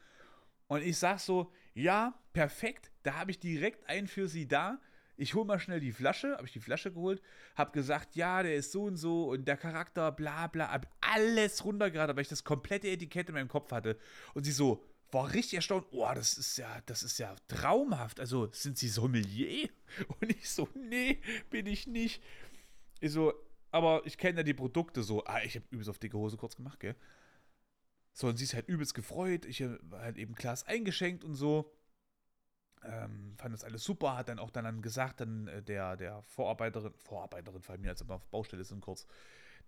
Und ich sag so, ja, perfekt, da habe ich direkt einen für Sie da ich hole mal schnell die Flasche, habe ich die Flasche geholt, habe gesagt, ja, der ist so und so und der Charakter, bla bla, hab alles runtergeraten, weil ich das komplette Etikett in meinem Kopf hatte. Und sie so, war richtig erstaunt, oh, das ist ja, das ist ja traumhaft. Also, sind Sie Sommelier? Und ich so, nee, bin ich nicht. Ich so, aber ich kenne ja die Produkte so. Ah, ich habe übelst auf dicke Hose kurz gemacht, gell? So, und sie ist halt übelst gefreut. Ich habe halt eben Glas eingeschenkt und so ähm, fand das alles super, hat dann auch dann gesagt, dann äh, der, der Vorarbeiterin, Vorarbeiterin von mir, als er auf Baustelle sind kurz,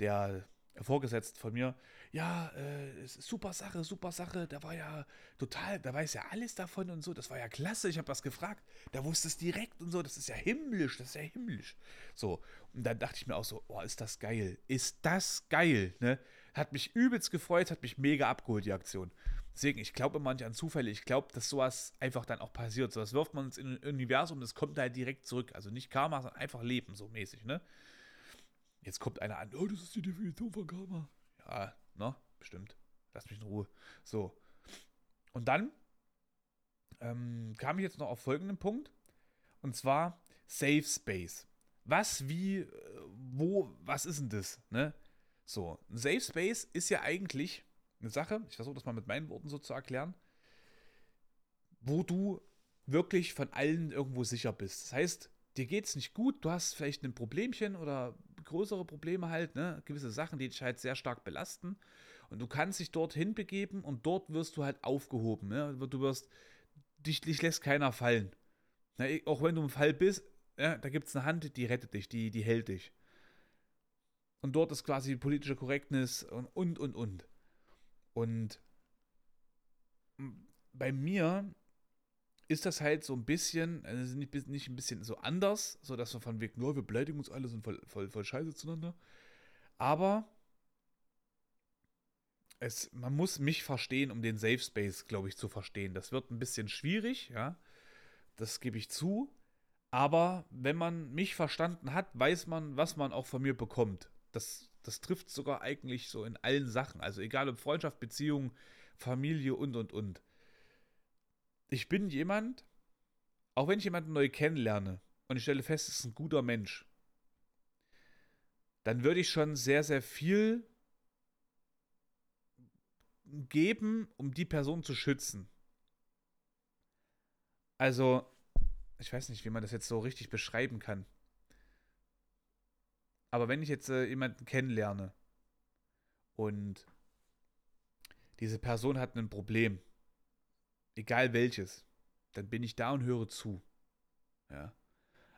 der vorgesetzt von mir, ja, äh, super Sache, super Sache, da war ja total, da weiß ja alles davon und so, das war ja klasse, ich habe was gefragt, da wusste es direkt und so, das ist ja himmlisch, das ist ja himmlisch. So, und dann dachte ich mir auch so, oh, ist das geil, ist das geil, ne? Hat mich übelst gefreut, hat mich mega abgeholt, die Aktion. Deswegen, ich glaube immer nicht an Zufälle. Ich glaube, dass sowas einfach dann auch passiert. So, das wirft man ins Universum, das kommt halt direkt zurück. Also nicht Karma, sondern einfach Leben, so mäßig, ne? Jetzt kommt einer an, oh, das ist die Definition von Karma. Ja, ne? Bestimmt. Lass mich in Ruhe. So. Und dann ähm, kam ich jetzt noch auf folgenden Punkt. Und zwar Safe Space. Was, wie, äh, wo, was ist denn das? Ne? So, ein Safe Space ist ja eigentlich eine Sache, ich versuche das mal mit meinen Worten so zu erklären, wo du wirklich von allen irgendwo sicher bist. Das heißt, dir geht es nicht gut, du hast vielleicht ein Problemchen oder größere Probleme halt, ne, gewisse Sachen, die dich halt sehr stark belasten und du kannst dich dorthin begeben und dort wirst du halt aufgehoben, ne? du wirst, dich, dich lässt keiner fallen. Ne? Auch wenn du im Fall bist, ja, da gibt es eine Hand, die rettet dich, die, die hält dich. Und dort ist quasi politische Korrektness und, und, und, und. Und bei mir ist das halt so ein bisschen, also nicht, nicht ein bisschen so anders, so dass wir von wegen, oh, wir beleidigen uns alle, sind voll, voll, voll scheiße zueinander. Aber es, man muss mich verstehen, um den Safe Space, glaube ich, zu verstehen. Das wird ein bisschen schwierig, ja. Das gebe ich zu. Aber wenn man mich verstanden hat, weiß man, was man auch von mir bekommt. Das das trifft sogar eigentlich so in allen Sachen. Also egal ob Freundschaft, Beziehung, Familie und, und, und. Ich bin jemand, auch wenn ich jemanden neu kennenlerne und ich stelle fest, es ist ein guter Mensch, dann würde ich schon sehr, sehr viel geben, um die Person zu schützen. Also, ich weiß nicht, wie man das jetzt so richtig beschreiben kann. Aber wenn ich jetzt äh, jemanden kennenlerne und diese Person hat ein Problem, egal welches, dann bin ich da und höre zu. Ja.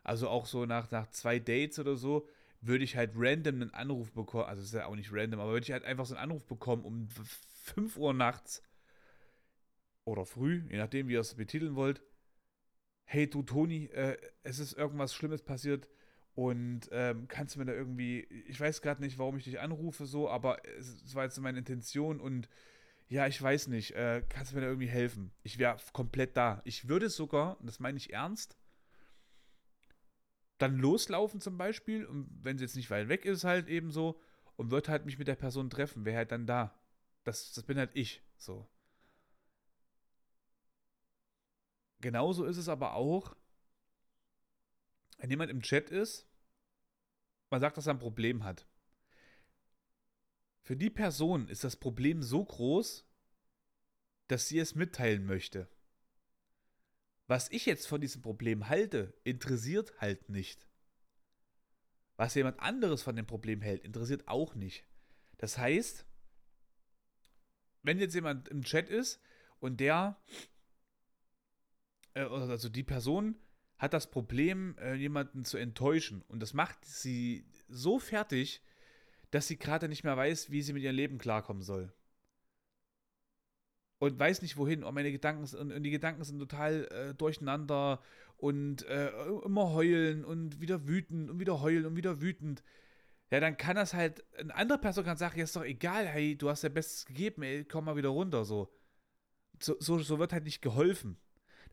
Also auch so nach, nach zwei Dates oder so, würde ich halt random einen Anruf bekommen, also ist ja auch nicht random, aber würde ich halt einfach so einen Anruf bekommen um 5 Uhr nachts oder früh, je nachdem, wie ihr es betiteln wollt. Hey du Toni, äh, es ist irgendwas Schlimmes passiert und ähm, kannst du mir da irgendwie, ich weiß gerade nicht, warum ich dich anrufe so, aber es, es war jetzt meine Intention und ja, ich weiß nicht, äh, kannst du mir da irgendwie helfen? Ich wäre komplett da. Ich würde sogar, und das meine ich ernst, dann loslaufen zum Beispiel, und wenn sie jetzt nicht weit weg ist, halt eben so, und würde halt mich mit der Person treffen, wäre halt dann da. Das, das bin halt ich, so. Genauso ist es aber auch, wenn jemand im Chat ist, man sagt, dass er ein Problem hat. Für die Person ist das Problem so groß, dass sie es mitteilen möchte. Was ich jetzt von diesem Problem halte, interessiert halt nicht. Was jemand anderes von dem Problem hält, interessiert auch nicht. Das heißt, wenn jetzt jemand im Chat ist und der, äh, also die Person hat das Problem, äh, jemanden zu enttäuschen und das macht sie so fertig, dass sie gerade nicht mehr weiß, wie sie mit ihrem Leben klarkommen soll und weiß nicht wohin. Und meine Gedanken und die Gedanken sind total äh, durcheinander und äh, immer heulen und wieder wütend und wieder heulen und wieder wütend. Ja, dann kann das halt, eine andere Person kann sagen, ja, ist doch egal, hey, du hast ja Bestes gegeben, ey, komm mal wieder runter, so. So, so, so wird halt nicht geholfen.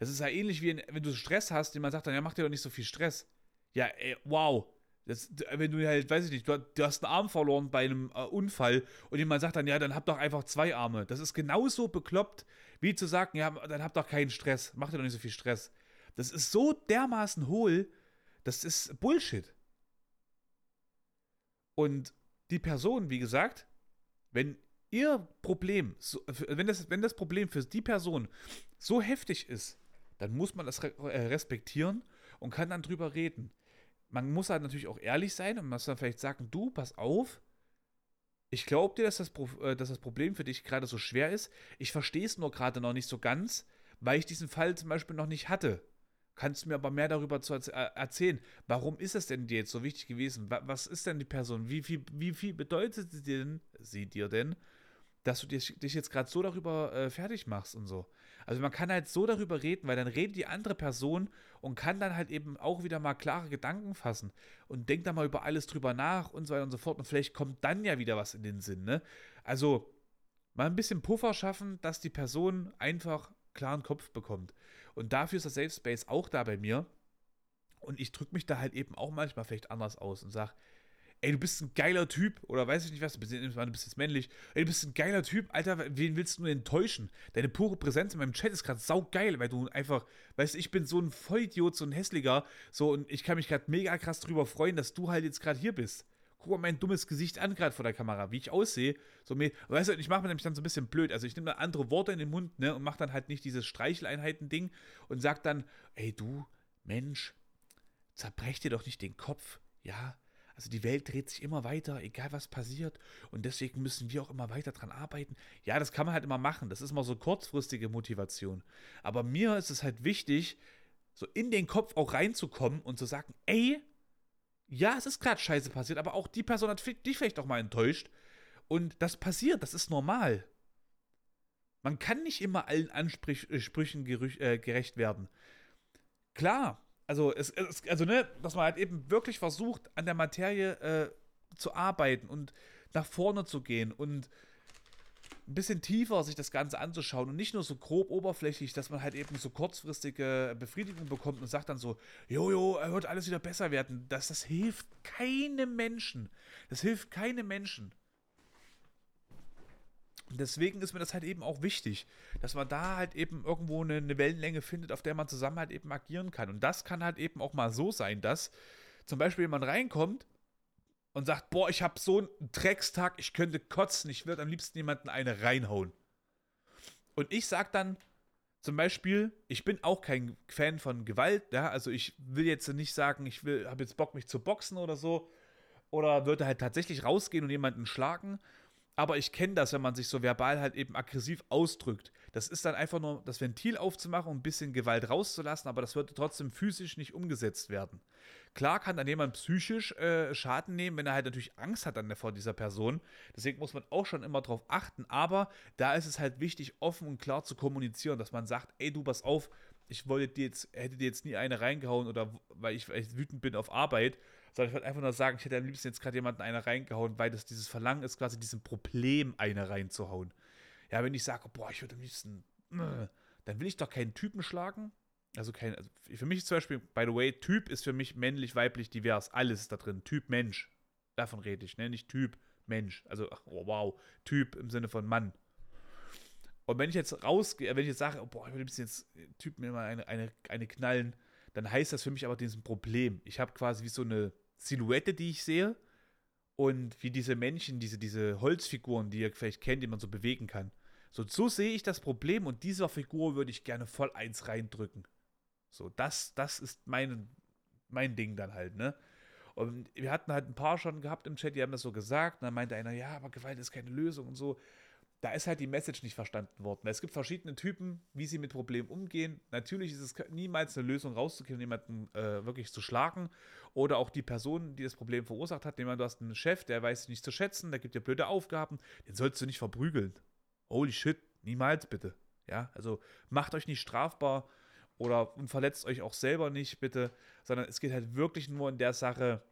Das ist ja ähnlich wie, wenn du Stress hast, jemand sagt dann, ja, mach dir doch nicht so viel Stress. Ja, ey, wow, das, wenn du halt, weiß ich nicht, du, du, hast einen Arm verloren bei einem äh, Unfall und jemand sagt dann, ja, dann hab doch einfach zwei Arme. Das ist genauso bekloppt, wie zu sagen, ja, dann hab doch keinen Stress, mach dir doch nicht so viel Stress. Das ist so dermaßen hohl, das ist Bullshit. Und die Person, wie gesagt, wenn ihr Problem, wenn das, wenn das Problem für die Person so heftig ist, dann muss man das äh, respektieren und kann dann drüber reden man muss halt natürlich auch ehrlich sein und muss dann vielleicht sagen, du, pass auf, ich glaube dir, dass das, äh, dass das Problem für dich gerade so schwer ist. Ich verstehe es nur gerade noch nicht so ganz, weil ich diesen Fall zum Beispiel noch nicht hatte. Kannst du mir aber mehr darüber zu äh, erzählen? Warum ist es denn dir jetzt so wichtig gewesen? Was ist denn die Person? Wie viel, wie viel bedeutet sie, denn, sie dir denn, dass du dich, jetzt gerade so darüber fertig machst und so? Also man kann halt so darüber reden, weil dann redet die andere Person und kann dann halt eben auch wieder mal klare Gedanken fassen und denkt da mal über alles drüber nach und so weiter und so fort. Und vielleicht kommt dann ja wieder was in den Sinn, ne? Also mal ein bisschen Puffer schaffen, dass die Person einfach klaren Kopf bekommt. Und dafür ist das Safe Space auch da bei mir. Und ich drücke mich da halt eben auch manchmal vielleicht anders aus und sage, ey, du bist ein geiler Typ, oder weiß ich nicht was, du bist, du bist jetzt männlich, ey, du bist ein geiler Typ, Alter, wen willst du enttäuschen? Deine pure Präsenz in meinem Chat ist gerade saugeil, weil du einfach, weißt du, ich bin so ein Vollidiot, so ein Hässlicher, so, und ich kann mich gerade mega krass drüber freuen, dass du halt jetzt gerade hier bist. Guck mal mein dummes Gesicht an, gerade vor der Kamera, wie ich aussehe. So, weißt du, ich mache mir nämlich dann so ein bisschen blöd. Also, ich nehme dann andere Worte in den Mund, ne, und mache dann halt nicht dieses Streicheleinheiten-Ding und sag dann, ey, du, Mensch, zerbrech dir doch nicht den Kopf, ja, also die Welt dreht sich immer weiter, egal was passiert. Und deswegen müssen wir auch immer weiter dran arbeiten. Ja, das kann man halt immer machen. Das ist mal so kurzfristige Motivation. Aber mir ist es halt wichtig, so in den Kopf auch reinzukommen und zu sagen, ey, ja, es ist gerade scheiße passiert, aber auch die Person hat dich vielleicht auch mal enttäuscht. Und das passiert, das ist normal. Man kann nicht immer allen Ansprüchen äh, gerecht werden. Klar, also, es, es, also ne, dass man halt eben wirklich versucht, an der Materie äh, zu arbeiten und nach vorne zu gehen und ein bisschen tiefer sich das Ganze anzuschauen und nicht nur so grob oberflächlich, dass man halt eben so kurzfristige Befriedigung bekommt und sagt dann so, jojo, er wird alles wieder besser werden. Das, das hilft keinem Menschen. Das hilft keinem Menschen. Deswegen ist mir das halt eben auch wichtig, dass man da halt eben irgendwo eine, eine, Wellenlänge findet, auf der man zusammen halt eben agieren kann. Und das kann halt eben auch mal so sein, dass zum Beispiel jemand reinkommt und sagt, boah, ich habe so einen Dreckstag, ich könnte kotzen, ich würde am liebsten jemanden eine reinhauen. Und ich sag dann zum Beispiel, ich bin auch kein Fan von Gewalt, ja, also ich will jetzt nicht sagen, ich will, habe jetzt Bock, mich zu boxen oder so, oder würde halt tatsächlich rausgehen und jemanden schlagen, aber ich kenne das, wenn man sich so verbal halt eben aggressiv ausdrückt. Das ist dann einfach nur das Ventil aufzumachen und ein bisschen Gewalt rauszulassen, aber das würde trotzdem physisch nicht umgesetzt werden. Klar kann dann jemand psychisch äh, Schaden nehmen, wenn er halt natürlich Angst hat dann vor dieser Person. Deswegen muss man auch schon immer darauf achten. Aber da ist es halt wichtig, offen und klar zu kommunizieren, dass man sagt, ey, du pass auf, ich wollte dir jetzt, hätte dir jetzt nie eine reingehauen oder weil ich, weil ich wütend bin auf Arbeit, sondern ich wollte einfach nur sagen, ich hätte am liebsten jetzt gerade jemanden eine reingehauen, weil das dieses Verlangen ist, quasi diesem Problem eine reinzuhauen. Ja, wenn ich sage, boah, ich würde am liebsten, äh, dann will ich doch keinen Typen schlagen. Also kein, also für mich zum Beispiel, by the way, Typ ist für mich männlich, weiblich, divers, alles ist da drin. Typ Mensch. Davon rede ich, ne? Nicht Typ Mensch. Also, ach, oh, wow, Typ im Sinne von Mann. Und wenn ich jetzt rausgehe, wenn ich jetzt sage, boah, ich will jetzt Typ mir mal eine, eine, eine knallen, dann heißt das für mich aber diesen Problem. Ich habe quasi wie so eine Silhouette, die ich sehe. Und wie diese Männchen, diese, diese Holzfiguren, die ihr vielleicht kennt, die man so bewegen kann. So, so sehe ich das Problem und dieser Figur würde ich gerne voll eins reindrücken. So, das, das ist mein, mein Ding dann halt, ne? Und wir hatten halt ein paar schon gehabt im Chat, die haben das so gesagt. Und dann meinte einer, ja, aber Gewalt ist keine Lösung und so da ist halt die Message nicht verstanden worden. Es gibt verschiedene Typen, wie sie mit Problemen umgehen. Natürlich ist es niemals eine Lösung rauszukriegen, jemanden äh, wirklich zu schlagen. Oder auch die Person, die das Problem verursacht hat. Nehmen du hast einen Chef, der weiß nicht zu schätzen, der gibt dir blöde Aufgaben, den sollst du nicht verprügeln. Holy shit, niemals bitte. Ja, also macht euch nicht strafbar oder verletzt euch auch selber nicht, bitte, sondern es geht halt wirklich nur in der Sache,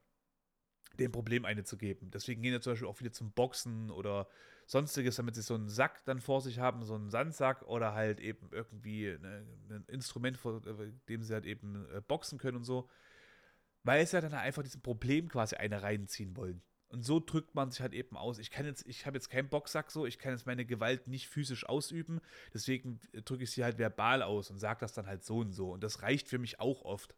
dem Problem eine zu geben. Deswegen gehen ja zum Beispiel auch viele zum Boxen oder sonstiges, damit sie so einen Sack dann vor sich haben, so einen Sandsack oder halt eben irgendwie eine, ein Instrument, vor äh, dem sie halt eben äh, boxen können und so. Weil sie ja dann einfach diesem Problem quasi eine reinziehen wollen. Und so drückt man sich halt eben aus. Ich kann jetzt, ich habe jetzt keinen Boxsack so, ich kann jetzt meine Gewalt nicht physisch ausüben, deswegen drücke ich sie halt verbal aus und sage das dann halt so und so. Und das reicht für mich auch oft.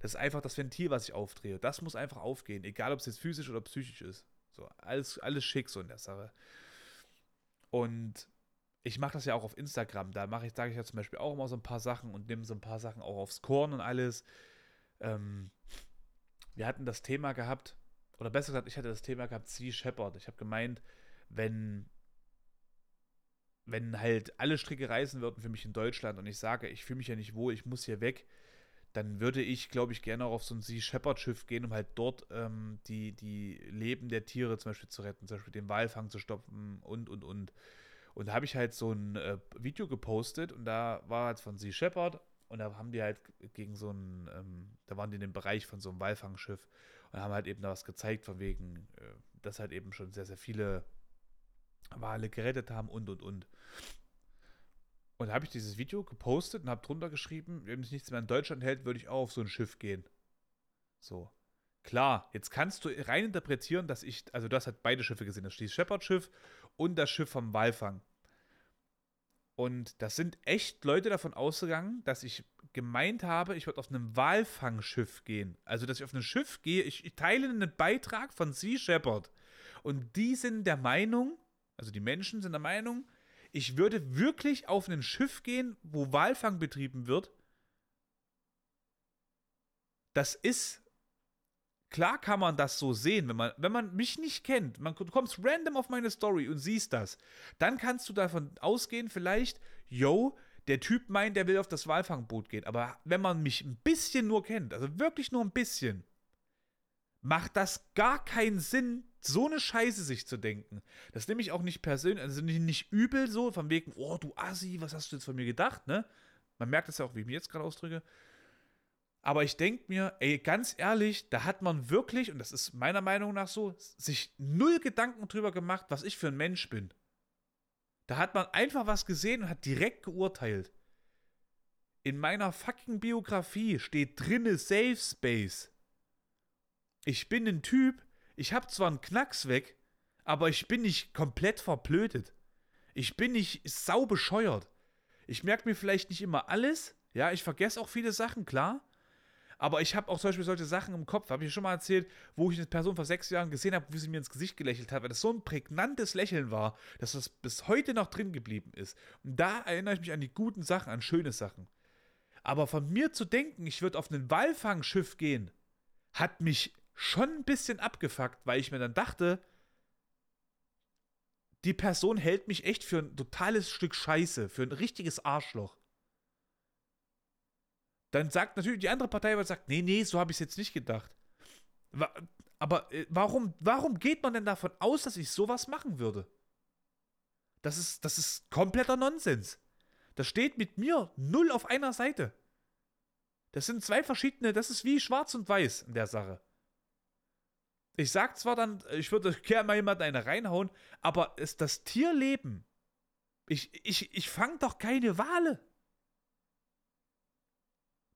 Das ist einfach das Ventil, was ich aufdrehe. Das muss einfach aufgehen, egal ob es jetzt physisch oder psychisch ist. So, alles, alles schick so in der Sache. Und ich mache das ja auch auf Instagram. Da mache ich, sage ich ja zum Beispiel auch immer so ein paar Sachen und nehme so ein paar Sachen auch aufs Korn und alles. Ähm, wir hatten das Thema gehabt, oder besser gesagt, ich hatte das Thema gehabt, Sea Shepherd. Ich habe gemeint, wenn, wenn halt alle Stricke reißen würden für mich in Deutschland und ich sage, ich fühle mich ja nicht wohl, ich muss hier weg, dann würde ich, glaube ich, gerne auch auf so ein Sea Shepherd Schiff gehen, um halt dort ähm, die, die Leben der Tiere zum Beispiel zu retten, zum Beispiel den Walfang zu stoppen und, und, und. Und da habe ich halt so ein äh, Video gepostet und da war halt von Sea Shepherd und da haben die halt gegen so ein, ähm, da waren die in dem Bereich von so einem Walfangschiff und haben halt eben da was gezeigt, von wegen, äh, dass halt eben schon sehr, sehr viele Wale gerettet haben und, und, und. Und da habe ich dieses Video gepostet und habe drunter geschrieben, wenn es nichts mehr in Deutschland hält, würde ich auch auf so ein Schiff gehen. So. Klar, jetzt kannst du rein interpretieren, dass ich, also das hat beide Schiffe gesehen, das Schließ Shepherd Schiff und das Schiff vom Walfang. Und das sind echt Leute davon ausgegangen, dass ich gemeint habe, ich würde auf einem Walfangschiff gehen. Also, dass ich auf ein Schiff gehe, ich, ich teile einen Beitrag von Sea Shepherd. Und die sind der Meinung, also die Menschen sind der Meinung, ich würde wirklich auf ein Schiff gehen, wo Walfang betrieben wird. Das ist. Klar kann man das so sehen, wenn man, wenn man mich nicht kennt. Man, du kommst random auf meine Story und siehst das. Dann kannst du davon ausgehen, vielleicht, yo, der Typ meint, der will auf das Walfangboot gehen. Aber wenn man mich ein bisschen nur kennt, also wirklich nur ein bisschen, macht das gar keinen Sinn, so eine Scheiße sich zu denken. Das nehme ich auch nicht persönlich, also nicht, nicht übel so, von wegen, oh du Assi, was hast du jetzt von mir gedacht, ne? Man merkt das ja auch, wie ich mich jetzt gerade ausdrücke. Aber ich denke mir, ey, ganz ehrlich, da hat man wirklich, und das ist meiner Meinung nach so, sich null Gedanken drüber gemacht, was ich für ein Mensch bin. Da hat man einfach was gesehen und hat direkt geurteilt. In meiner fucking Biografie steht drinne Safe Space. Ich bin ein Typ, ich habe zwar einen Knacks weg, aber ich bin nicht komplett verblödet. Ich bin nicht sau bescheuert. Ich merke mir vielleicht nicht immer alles. Ja, ich vergesse auch viele Sachen, klar. Aber ich habe auch zum Beispiel solche Sachen im Kopf, habe ich schon mal erzählt, wo ich eine Person vor sechs Jahren gesehen habe, wie sie mir ins Gesicht gelächelt hat, weil das so ein prägnantes Lächeln war, dass das bis heute noch drin geblieben ist. Und da erinnere ich mich an die guten Sachen, an schöne Sachen. Aber von mir zu denken, ich würde auf ein Walfangschiff gehen, hat mich schon ein bisschen abgefuckt, weil ich mir dann dachte, die Person hält mich echt für ein totales Stück Scheiße, für ein richtiges Arschloch. Dann sagt natürlich die andere Partei, was sagt, nee, nee, so habe ich es jetzt nicht gedacht. Aber äh, warum, warum geht man denn davon aus, dass ich sowas machen würde? Das ist, das ist kompletter Nonsens. Das steht mit mir null auf einer Seite. Das sind zwei verschiedene, das ist wie schwarz und weiß in der Sache. Ich sag zwar dann, ich würde gerne mal jemand eine reinhauen, aber ist das Tierleben. Ich, ich, ich fange doch keine Wale.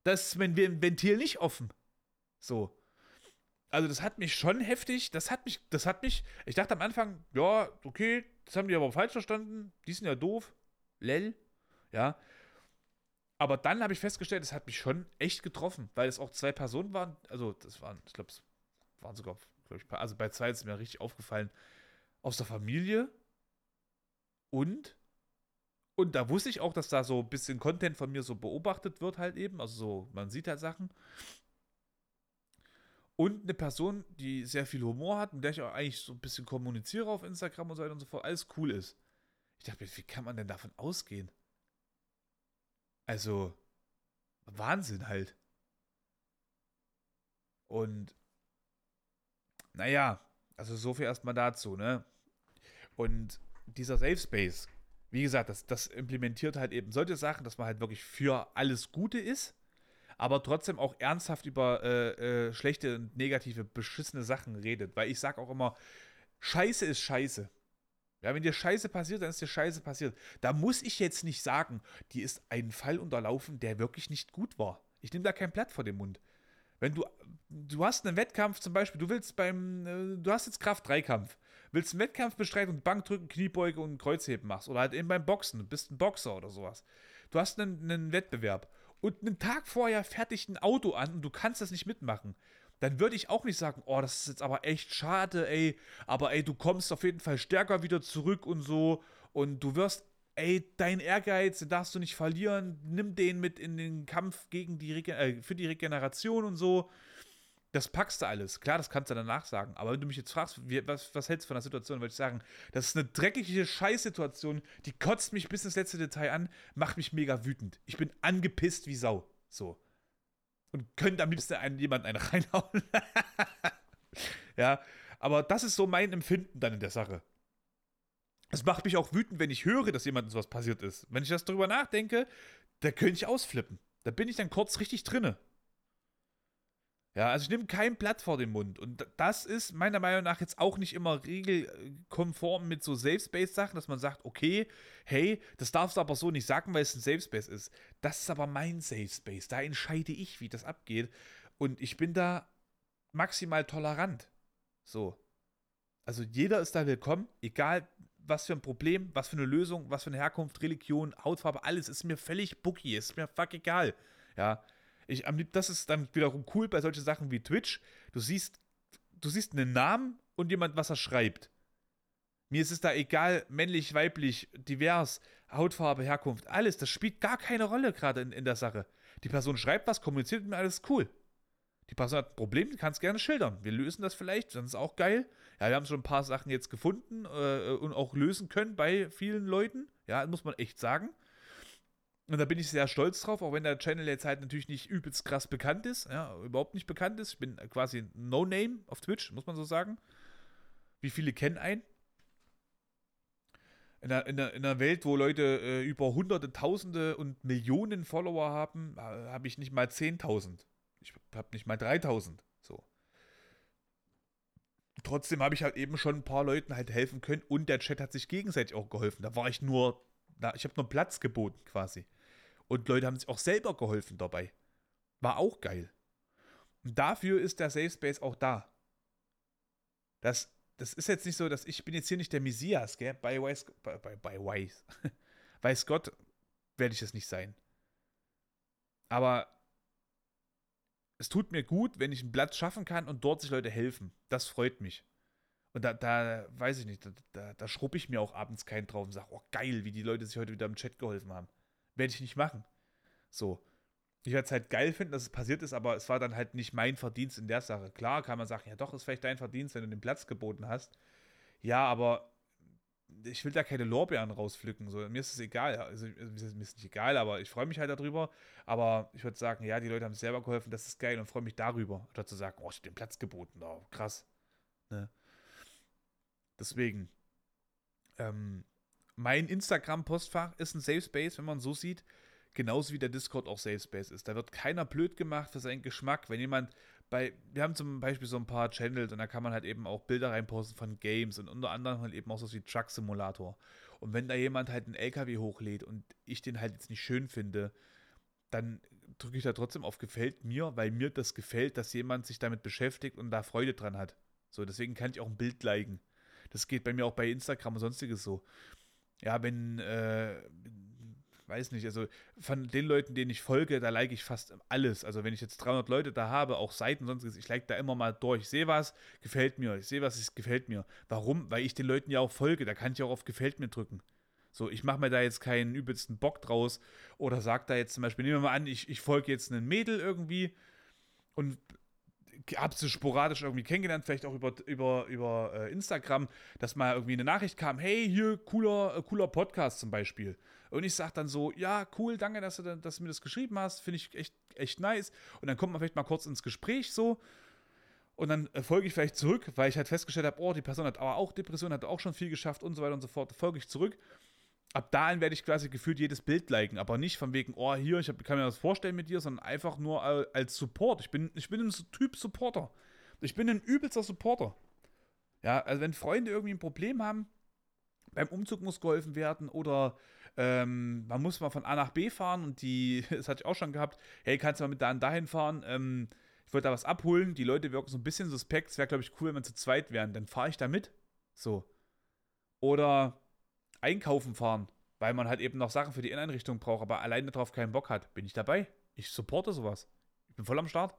Das ist mein Ventil nicht offen. So. Also das hat mich schon heftig, das hat mich, das hat mich, ich dachte am Anfang, ja, okay, das haben die aber falsch verstanden, die sind ja doof, lell, ja. Aber dann habe ich festgestellt, es hat mich schon echt getroffen, weil es auch zwei Personen waren, also das waren, ich glaube, es waren sogar ich, also bei zwei ist mir richtig aufgefallen, aus der Familie und und da wusste ich auch, dass da so ein bisschen Content von mir so beobachtet wird, halt eben. Also so, man sieht halt Sachen. Und eine Person, die sehr viel Humor hat, mit der ich auch eigentlich so ein bisschen kommuniziere auf Instagram und so weiter und so fort, alles cool ist. Ich dachte mir, wie kann man denn davon ausgehen? Also, Wahnsinn halt. Und naja, also so viel erstmal dazu, ne? Und dieser Safe Space, wie gesagt, das, das implementiert halt eben solche Sachen, dass man halt wirklich für alles Gute ist, aber trotzdem auch ernsthaft über äh, äh, schlechte und negative, beschissene Sachen redet. Weil ich sag auch immer, Scheiße ist Scheiße. Ja, wenn dir Scheiße passiert, dann ist dir Scheiße passiert. Da muss ich jetzt nicht sagen, die ist ein Fall unterlaufen, der wirklich nicht gut war. Ich nehme da kein Blatt vor den Mund. Wenn du, du hast einen Wettkampf zum Beispiel, du willst beim, äh, du hast jetzt Kraft-3-Kampf, willst einen Wettkampf bestreiten und Bankdrücken, Kniebeuge und Kreuzheben machst oder halt eben beim Boxen, du bist ein Boxer oder sowas. Du hast einen, einen Wettbewerb und einen Tag vorher fertigt ein Auto an und du kannst das nicht mitmachen. Dann würde ich auch nicht sagen, oh, das ist jetzt aber echt schade, ey, aber ey, du kommst auf jeden Fall stärker wieder zurück und so und du wirst ey, dein Ehrgeiz, den darfst du nicht verlieren, nimm den mit in den Kampf gegen die äh, für die Regeneration und so. Das packst du alles. Klar, das kannst du danach sagen. Aber wenn du mich jetzt fragst, wie, was, was hältst du von der Situation, würde ich sagen, das ist eine dreckige Scheißsituation, die kotzt mich bis ins letzte Detail an, macht mich mega wütend. Ich bin angepisst wie Sau. So. Und könnte am liebsten einen, jemanden einen reinhauen. ja, aber das ist so mein Empfinden dann in der Sache. Es macht mich auch wütend, wenn ich höre, dass jemandem sowas passiert ist. Wenn ich das darüber nachdenke, da könnte ich ausflippen. Da bin ich dann kurz richtig drinne. Ja, also ich nehme kein Blatt vor den Mund. Und das ist meiner Meinung nach jetzt auch nicht immer regelkonform mit so Safe Space Sachen, dass man sagt, okay, hey, das darfst du aber so nicht sagen, weil es ein Safe Space ist. Das ist aber mein Safe Space. Da entscheide ich, wie das abgeht. Und ich bin da maximal tolerant. So. Also jeder ist da willkommen, egal was für ein Problem, was für eine Lösung, was für eine Herkunft, Religion, Hautfarbe, alles ist mir völlig bookie, ist mir fuck egal. Ja, ich, das ist dann wiederum cool bei solchen Sachen wie Twitch. Du siehst, du siehst einen Namen und jemand, was er schreibt. Mir ist es da egal, männlich, weiblich, divers, Hautfarbe, Herkunft, alles. Das spielt gar keine Rolle gerade in, in der Sache. Die Person schreibt was, kommuniziert mit mir, alles cool. Die Person hat ein Problem, kann es gerne schildern. Wir lösen das vielleicht, dann ist auch geil. Ja, wir haben schon ein paar Sachen jetzt gefunden äh, und auch lösen können bei vielen Leuten. Ja, muss man echt sagen. Und da bin ich sehr stolz drauf, auch wenn der Channel jetzt halt natürlich nicht übelst krass bekannt ist, ja, überhaupt nicht bekannt ist. Ich bin quasi No-Name auf Twitch, muss man so sagen. Wie viele kennen einen? In einer, in, einer, in einer, Welt, wo Leute äh, über Hunderte, Tausende und Millionen Follower haben, äh, habe ich nicht mal 10.000. Ich habe nicht mal 3000. Trotzdem habe ich halt eben schon ein paar Leuten halt helfen können und der Chat hat sich gegenseitig auch geholfen. Da war ich nur, da, ich habe nur Platz geboten quasi. Und Leute haben sich auch selber geholfen dabei. War auch geil. Und dafür ist der Safe Space auch da. Das, das ist jetzt nicht so, dass ich bin jetzt hier nicht der Messias, gell? Bei Weiß, bei, bei Weiß. Weiß Gott werde ich es nicht sein. Aber es tut mir gut, wenn ich einen Platz schaffen kann und dort sich Leute helfen. Das freut mich. Und da, da weiß ich nicht, da, da, da schrubbe ich mir auch abends keinen drauf und sage, oh geil, wie die Leute sich heute wieder im Chat geholfen haben. Werde ich nicht machen. So. Ich werde es halt geil finden, dass es passiert ist, aber es war dann halt nicht mein Verdienst in der Sache. Klar kann man sagen, ja doch, ist vielleicht dein Verdienst, wenn du den Platz geboten hast. Ja, aber ich will da keine Lorbeeren rauspflücken. So, mir ist es egal. Also, mir ist es nicht egal, aber ich freue mich halt darüber. Aber ich würde sagen, ja, die Leute haben selber geholfen, das ist geil und freue mich darüber. Oder zu sagen, oh, ich habe den Platz geboten. Oh, krass. Ne? Deswegen. Ähm, mein Instagram-Postfach ist ein Safe Space, wenn man so sieht. Genauso wie der Discord auch Safe Space ist. Da wird keiner blöd gemacht für seinen Geschmack. Wenn jemand bei, wir haben zum Beispiel so ein paar Channels und da kann man halt eben auch Bilder reinposten von Games und unter anderem halt eben auch so wie Truck Simulator. Und wenn da jemand halt einen LKW hochlädt und ich den halt jetzt nicht schön finde, dann drücke ich da trotzdem auf gefällt mir, weil mir das gefällt, dass jemand sich damit beschäftigt und da Freude dran hat. So, deswegen kann ich auch ein Bild liken. Das geht bei mir auch bei Instagram und sonstiges so. Ja, wenn, äh, weiß nicht, also von den Leuten, denen ich folge, da like ich fast alles. Also wenn ich jetzt 300 Leute da habe, auch Seiten, sonstiges, ich like da immer mal durch. Ich sehe was, gefällt mir. Ich sehe was, es gefällt mir. Warum? Weil ich den Leuten ja auch folge. Da kann ich auch auf gefällt mir drücken. So, ich mache mir da jetzt keinen übelsten Bock draus oder sag da jetzt zum Beispiel, nehmen wir mal an, ich, ich folge jetzt einem Mädel irgendwie und habe sie sporadisch irgendwie kennengelernt, vielleicht auch über, über, über äh, Instagram, dass mal irgendwie eine Nachricht kam, hey, hier, cooler, äh, cooler Podcast zum Beispiel. Und ich sage dann so, ja, cool, danke, dass du, dass du mir das geschrieben hast, finde ich echt, echt nice. Und dann kommt man vielleicht mal kurz ins Gespräch so. Und dann äh, folge ich vielleicht zurück, weil ich halt festgestellt habe, oh, die Person hat aber auch Depression, hat auch schon viel geschafft und so weiter und so fort. Folge ich zurück. Ab dahin werde ich quasi gefühlt jedes Bild liken, aber nicht von wegen, oh, hier, ich kann mir das vorstellen mit dir, sondern einfach nur als Support. Ich bin, ich bin ein Typ Supporter. Ich bin ein übelster Supporter. Ja, also wenn Freunde irgendwie ein Problem haben, beim Umzug muss geholfen werden oder ähm, man muss mal von A nach B fahren und die, das hatte ich auch schon gehabt, hey, kannst du mal mit da und dahin fahren? Ähm, ich wollte da was abholen, die Leute wirken so ein bisschen suspekt, es wäre, glaube ich, cool, wenn wir zu zweit wären, dann fahre ich da mit. So. Oder einkaufen fahren, weil man halt eben noch Sachen für die Inneneinrichtung braucht, aber alleine darauf keinen Bock hat, bin ich dabei. Ich supporte sowas. Ich bin voll am Start.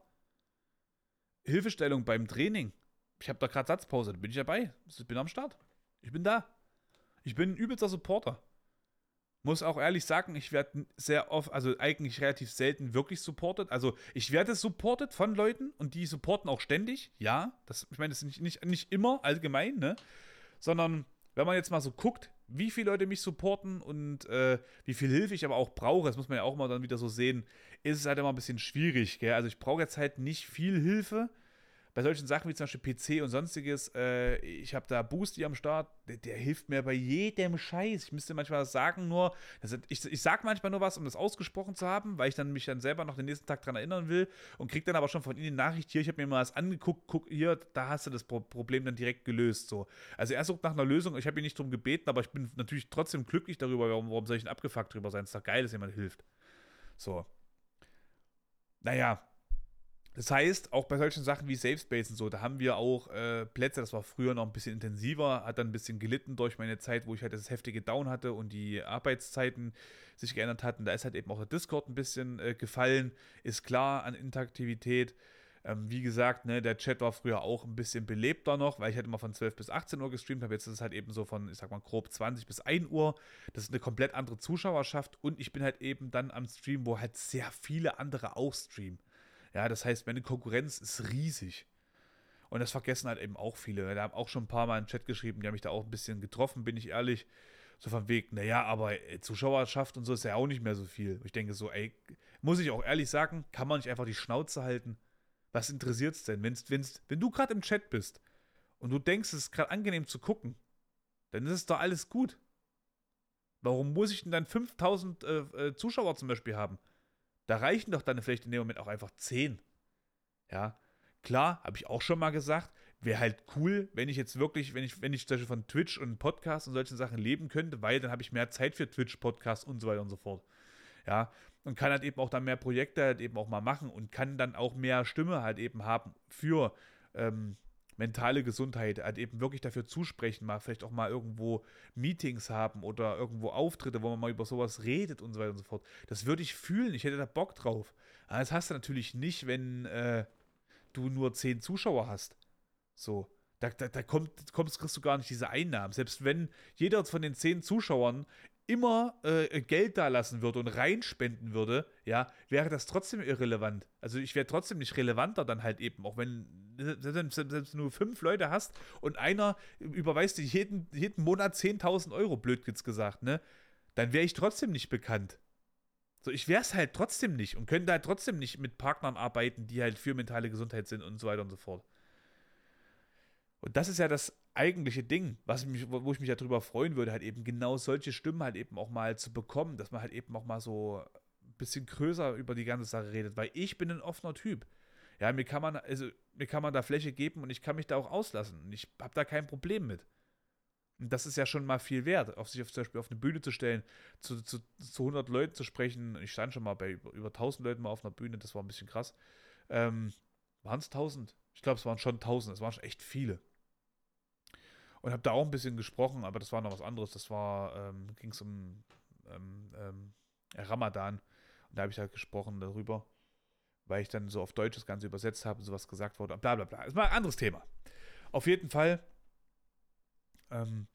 Hilfestellung beim Training. Ich habe da gerade Satzpause, da bin ich dabei. Ich bin am Start. Ich bin da. Ich bin ein übelster Supporter. Muss auch ehrlich sagen, ich werde sehr oft, also eigentlich relativ selten wirklich supported. Also ich werde supported von Leuten und die supporten auch ständig. Ja, das, ich meine, das ist nicht, nicht, nicht immer allgemein, ne? Sondern wenn man jetzt mal so guckt, wie viele Leute mich supporten und äh, wie viel Hilfe ich aber auch brauche, das muss man ja auch mal dann wieder so sehen, ist es halt immer ein bisschen schwierig, gell? Also ich brauche jetzt halt nicht viel Hilfe, bei solchen Sachen wie zum Beispiel PC und sonstiges, äh, ich habe da Boosty am Start, der, der, hilft mir bei jedem Scheiß. Ich müsste manchmal was sagen, nur, das, ich, ich sage manchmal nur was, um das ausgesprochen zu haben, weil ich dann mich dann selber noch den nächsten Tag daran erinnern will und kriege dann aber schon von ihnen die Nachricht, hier, ich habe mir mal was angeguckt, guck, hier, da hast du das Pro Problem dann direkt gelöst. So. Also er sucht nach einer Lösung, ich habe ihn nicht darum gebeten, aber ich bin natürlich trotzdem glücklich darüber, warum, warum soll ich denn abgefuckt drüber sein? Es ist doch geil, dass jemand hilft. So. Naja, das heißt, auch bei solchen Sachen wie Safe Space und so, da haben wir auch äh, Plätze, das war früher noch ein bisschen intensiver, hat dann ein bisschen gelitten durch meine Zeit, wo ich halt das heftige Down hatte und die Arbeitszeiten sich geändert hatten. Da ist halt eben auch der Discord ein bisschen äh, gefallen, ist klar an Interaktivität. Ähm, wie gesagt, ne, der Chat war früher auch ein bisschen belebter noch, weil ich halt immer von 12 bis 18 Uhr gestreamt habe. Jetzt ist es halt eben so von, ich sag mal, grob 20 bis 1 Uhr. Das ist eine komplett andere Zuschauerschaft und ich bin halt eben dann am Stream, wo halt sehr viele andere auch streamen. Ja, das heißt, meine Konkurrenz ist riesig. Und das vergessen halt eben auch viele. Da haben auch schon ein paar Mal im Chat geschrieben, die haben mich da auch ein bisschen getroffen, bin ich ehrlich. So von Weg, naja, aber ey, Zuschauerschaft und so ist ja auch nicht mehr so viel. Ich denke so, ey, muss ich auch ehrlich sagen, kann man nicht einfach die Schnauze halten? Was interessiert es denn? Wenn's, wenn's, wenn du gerade im Chat bist und du denkst, es ist gerade angenehm zu gucken, dann ist es doch alles gut. Warum muss ich denn dann 5000 äh, äh, Zuschauer zum Beispiel haben? Da reichen doch dann vielleicht in dem Moment auch einfach 10. Ja, klar, habe ich auch schon mal gesagt, wäre halt cool, wenn ich jetzt wirklich, wenn ich, wenn ich zum Beispiel von Twitch und Podcasts und solchen Sachen leben könnte, weil dann habe ich mehr Zeit für Twitch, Podcasts und so weiter und so fort. Ja, und kann halt eben auch dann mehr Projekte halt eben auch mal machen und kann dann auch mehr Stimme halt eben haben für, ähm, mentale Gesundheit halt eben wirklich dafür zusprechen, mal vielleicht auch mal irgendwo Meetings haben oder irgendwo Auftritte, wo man mal über sowas redet und so weiter und so fort. Das würde ich fühlen, ich hätte da Bock drauf. Aber das hast du natürlich nicht, wenn äh, du nur zehn Zuschauer hast. So. Da, da, da kommt, kommst, kriegst du gar nicht diese Einnahmen. Selbst wenn jeder von den zehn Zuschauern immer äh, Geld da lassen würde und reinspenden würde, ja, wäre das trotzdem irrelevant. Also ich wäre trotzdem nicht relevanter dann halt eben, auch wenn selbst, nur fünf Leute hast und einer überweist dir jeden, jeden Monat 10.000 Euro, blöd gesagt, ne, dann wäre ich trotzdem nicht bekannt. So, ich wäre es halt trotzdem nicht und könnte halt trotzdem nicht mit Partnern arbeiten, die halt für mentale Gesundheit sind und so weiter und so fort. Und das ist ja das eigentliche Ding, was mich, wo ich mich ja drüber freuen würde, halt eben genau solche Stimmen halt eben auch mal zu bekommen, dass man halt eben auch mal so ein bisschen größer über die ganze Sache redet, weil ich bin ein offener Typ. Ja, mir kann man, also mir kann man da Fläche geben und ich kann mich da auch auslassen. Und ich habe da kein Problem mit. Und das ist ja schon mal viel wert, auf sich auf, zum Beispiel auf eine Bühne zu stellen, zu, zu, zu 100 Leuten zu sprechen. Ich stand schon mal bei über, über 1000 Leuten mal auf einer Bühne, das war ein bisschen krass. Ähm, waren es 1000? Ich glaube, es waren schon 1000, es waren schon echt viele. Und habe da auch ein bisschen gesprochen, aber das war noch was anderes. Das war, ähm, ging es um ähm, ähm, Ramadan. Und da habe ich halt gesprochen darüber, weil ich dann so auf Deutsch das Ganze übersetzt habe, sowas gesagt wurde. Bla bla bla. Ist mal ein anderes Thema. Auf jeden Fall ähm,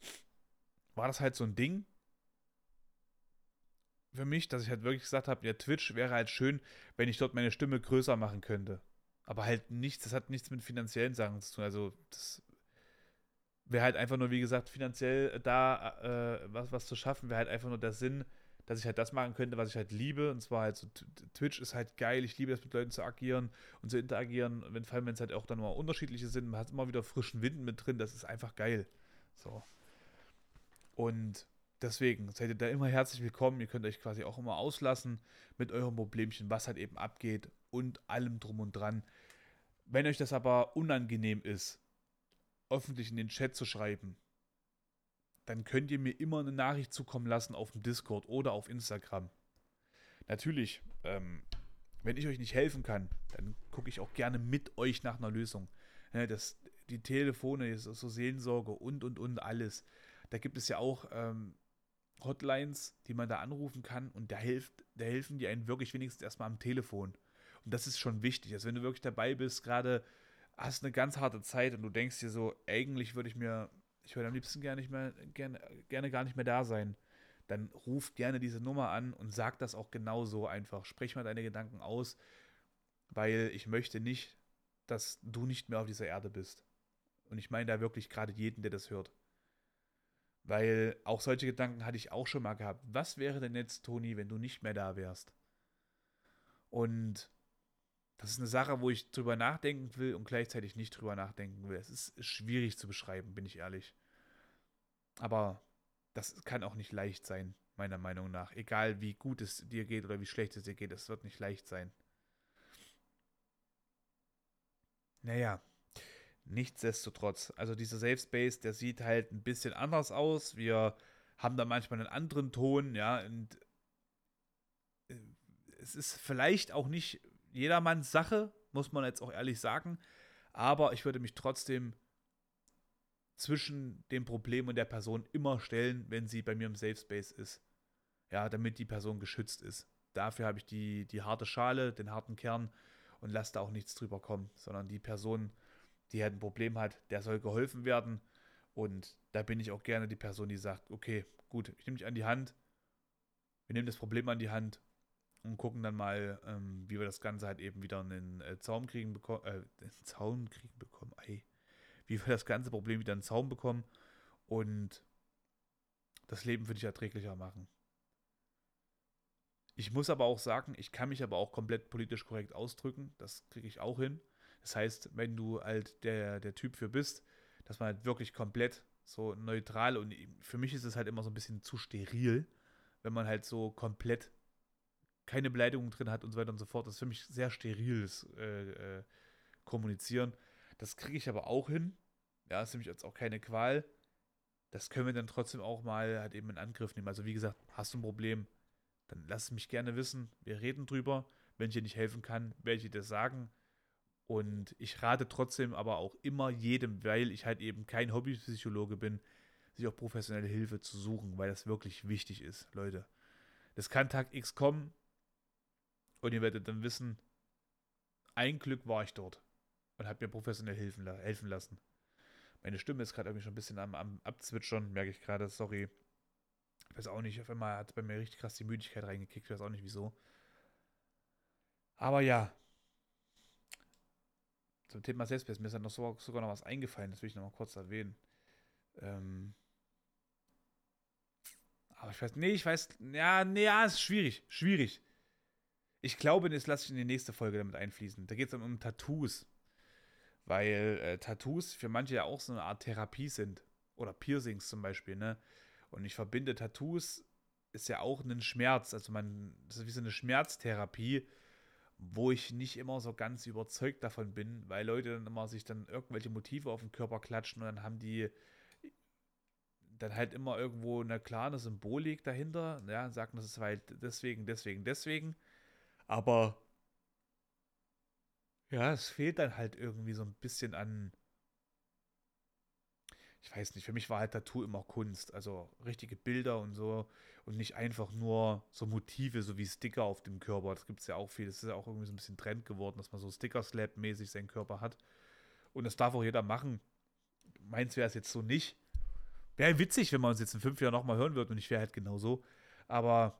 war das halt so ein Ding für mich, dass ich halt wirklich gesagt habe, ja, Twitch wäre halt schön, wenn ich dort meine Stimme größer machen könnte. Aber halt nichts, das hat nichts mit finanziellen Sachen zu tun. Also das wäre halt einfach nur, wie gesagt, finanziell da äh, was, was zu schaffen, wäre halt einfach nur der Sinn, dass ich halt das machen könnte, was ich halt liebe. Und zwar halt so, Twitch ist halt geil. Ich liebe es, mit Leuten zu agieren und zu interagieren. Wenn, vor allem, wenn es halt auch dann mal unterschiedliche sind, man hat immer wieder frischen Wind mit drin. Das ist einfach geil. So. Und deswegen seid ihr da immer herzlich willkommen. Ihr könnt euch quasi auch immer auslassen mit eurem Problemchen, was halt eben abgeht und allem drum und dran. Wenn euch das aber unangenehm ist, öffentlich in den Chat zu schreiben, dann könnt ihr mir immer eine Nachricht zukommen lassen auf dem Discord oder auf Instagram. Natürlich, ähm, wenn ich euch nicht helfen kann, dann gucke ich auch gerne mit euch nach einer Lösung. Ja, das, die Telefone, so Seelensorge und und und alles. Da gibt es ja auch ähm, Hotlines, die man da anrufen kann und da hilft, da helfen die einen wirklich wenigstens erstmal am Telefon. Und das ist schon wichtig. Also wenn du wirklich dabei bist, gerade hast eine ganz harte Zeit und du denkst dir so, eigentlich würde ich mir, ich würde am liebsten gerne nicht mehr, gerne, gerne gar nicht mehr da sein, dann ruf gerne diese Nummer an und sag das auch genauso einfach. Sprich mal deine Gedanken aus, weil ich möchte nicht, dass du nicht mehr auf dieser Erde bist. Und ich meine da wirklich gerade jeden, der das hört. Weil auch solche Gedanken hatte ich auch schon mal gehabt. Was wäre denn jetzt, Toni, wenn du nicht mehr da wärst? Und das ist eine Sache, wo ich drüber nachdenken will und gleichzeitig nicht drüber nachdenken will. Es ist schwierig zu beschreiben, bin ich ehrlich. Aber das kann auch nicht leicht sein, meiner Meinung nach. Egal wie gut es dir geht oder wie schlecht es dir geht, es wird nicht leicht sein. Naja, nichtsdestotrotz. Also dieser Safe Space, der sieht halt ein bisschen anders aus. Wir haben da manchmal einen anderen Ton, ja, und äh, es ist vielleicht auch nicht jedermanns Sache, muss man jetzt auch ehrlich sagen. Aber ich würde mich trotzdem zwischen dem Problem und der Person immer stellen, wenn sie bei mir im Safe Space ist. Ja, damit die Person geschützt ist. Dafür habe ich die, die harte Schale, den harten Kern und lasse da auch nichts drüber kommen, sondern die Person, die halt ein Problem hat, der soll geholfen werden. Und da bin ich auch gerne die Person, die sagt, okay, gut, ich nehme dich an die Hand, wir nehmen das Problem an die Hand und gucken dann mal, ähm, wie wir das Ganze halt eben wieder in den äh, Zaum kriegen bekommen, äh, den Zaun kriegen bekommen, ey. Wie wir das ganze Problem wieder in den Zaum bekommen und das Leben für dich erträglicher machen. Ich muss aber auch sagen, ich kann mich aber auch komplett politisch korrekt ausdrücken. Das kriege ich auch hin. Das heißt, wenn du halt der, der Typ für bist, dass man halt wirklich komplett so neutral und für mich ist es halt immer so ein bisschen zu steril, wenn man halt so komplett keine Beleidigung drin hat und so weiter und so fort. Das ist für mich sehr steriles äh, äh, Kommunizieren. Das kriege ich aber auch hin. Ja, ist nämlich jetzt auch keine Qual. Das können wir dann trotzdem auch mal halt eben in Angriff nehmen. Also wie gesagt, hast du ein Problem, dann lass mich gerne wissen. Wir reden drüber. Wenn ich dir nicht helfen kann, werde ich dir das sagen. Und ich rate trotzdem aber auch immer jedem, weil ich halt eben kein Hobbypsychologe bin, sich auch professionelle Hilfe zu suchen, weil das wirklich wichtig ist, Leute. Das kann Tag X kommen und ihr werdet dann wissen, ein Glück war ich dort und habe mir professionell helfen, helfen lassen. Meine Stimme ist gerade irgendwie schon ein bisschen am, am Abzwitschern, merke ich gerade, sorry. Ich weiß auch nicht, auf einmal hat bei mir richtig krass die Müdigkeit reingekickt, ich weiß auch nicht wieso. Aber ja. Zum Thema Selbstbild, mir ist dann noch so, sogar noch was eingefallen, das will ich noch mal kurz erwähnen. Ähm, aber ich weiß, nee, ich weiß, ja, nee, ja, ist schwierig, schwierig. Ich glaube, das lasse ich in die nächste Folge damit einfließen. Da geht es dann um Tattoos. Weil äh, Tattoos für manche ja auch so eine Art Therapie sind. Oder Piercings zum Beispiel, ne? Und ich verbinde Tattoos ist ja auch ein Schmerz. Also man, das ist wie so eine Schmerztherapie, wo ich nicht immer so ganz überzeugt davon bin, weil Leute dann immer sich dann irgendwelche Motive auf den Körper klatschen und dann haben die dann halt immer irgendwo eine klare Symbolik dahinter, ja, sagen, das ist halt deswegen, deswegen, deswegen. Aber ja, es fehlt dann halt irgendwie so ein bisschen an. Ich weiß nicht, für mich war halt Tattoo immer Kunst. Also richtige Bilder und so. Und nicht einfach nur so Motive, so wie Sticker auf dem Körper. Das gibt es ja auch viel. Das ist ja auch irgendwie so ein bisschen Trend geworden, dass man so Sticker-Slap-mäßig seinen Körper hat. Und das darf auch jeder machen. Meins wäre es jetzt so nicht. Wäre witzig, wenn man uns jetzt in fünf Jahren nochmal hören wird und ich wäre halt genauso. Aber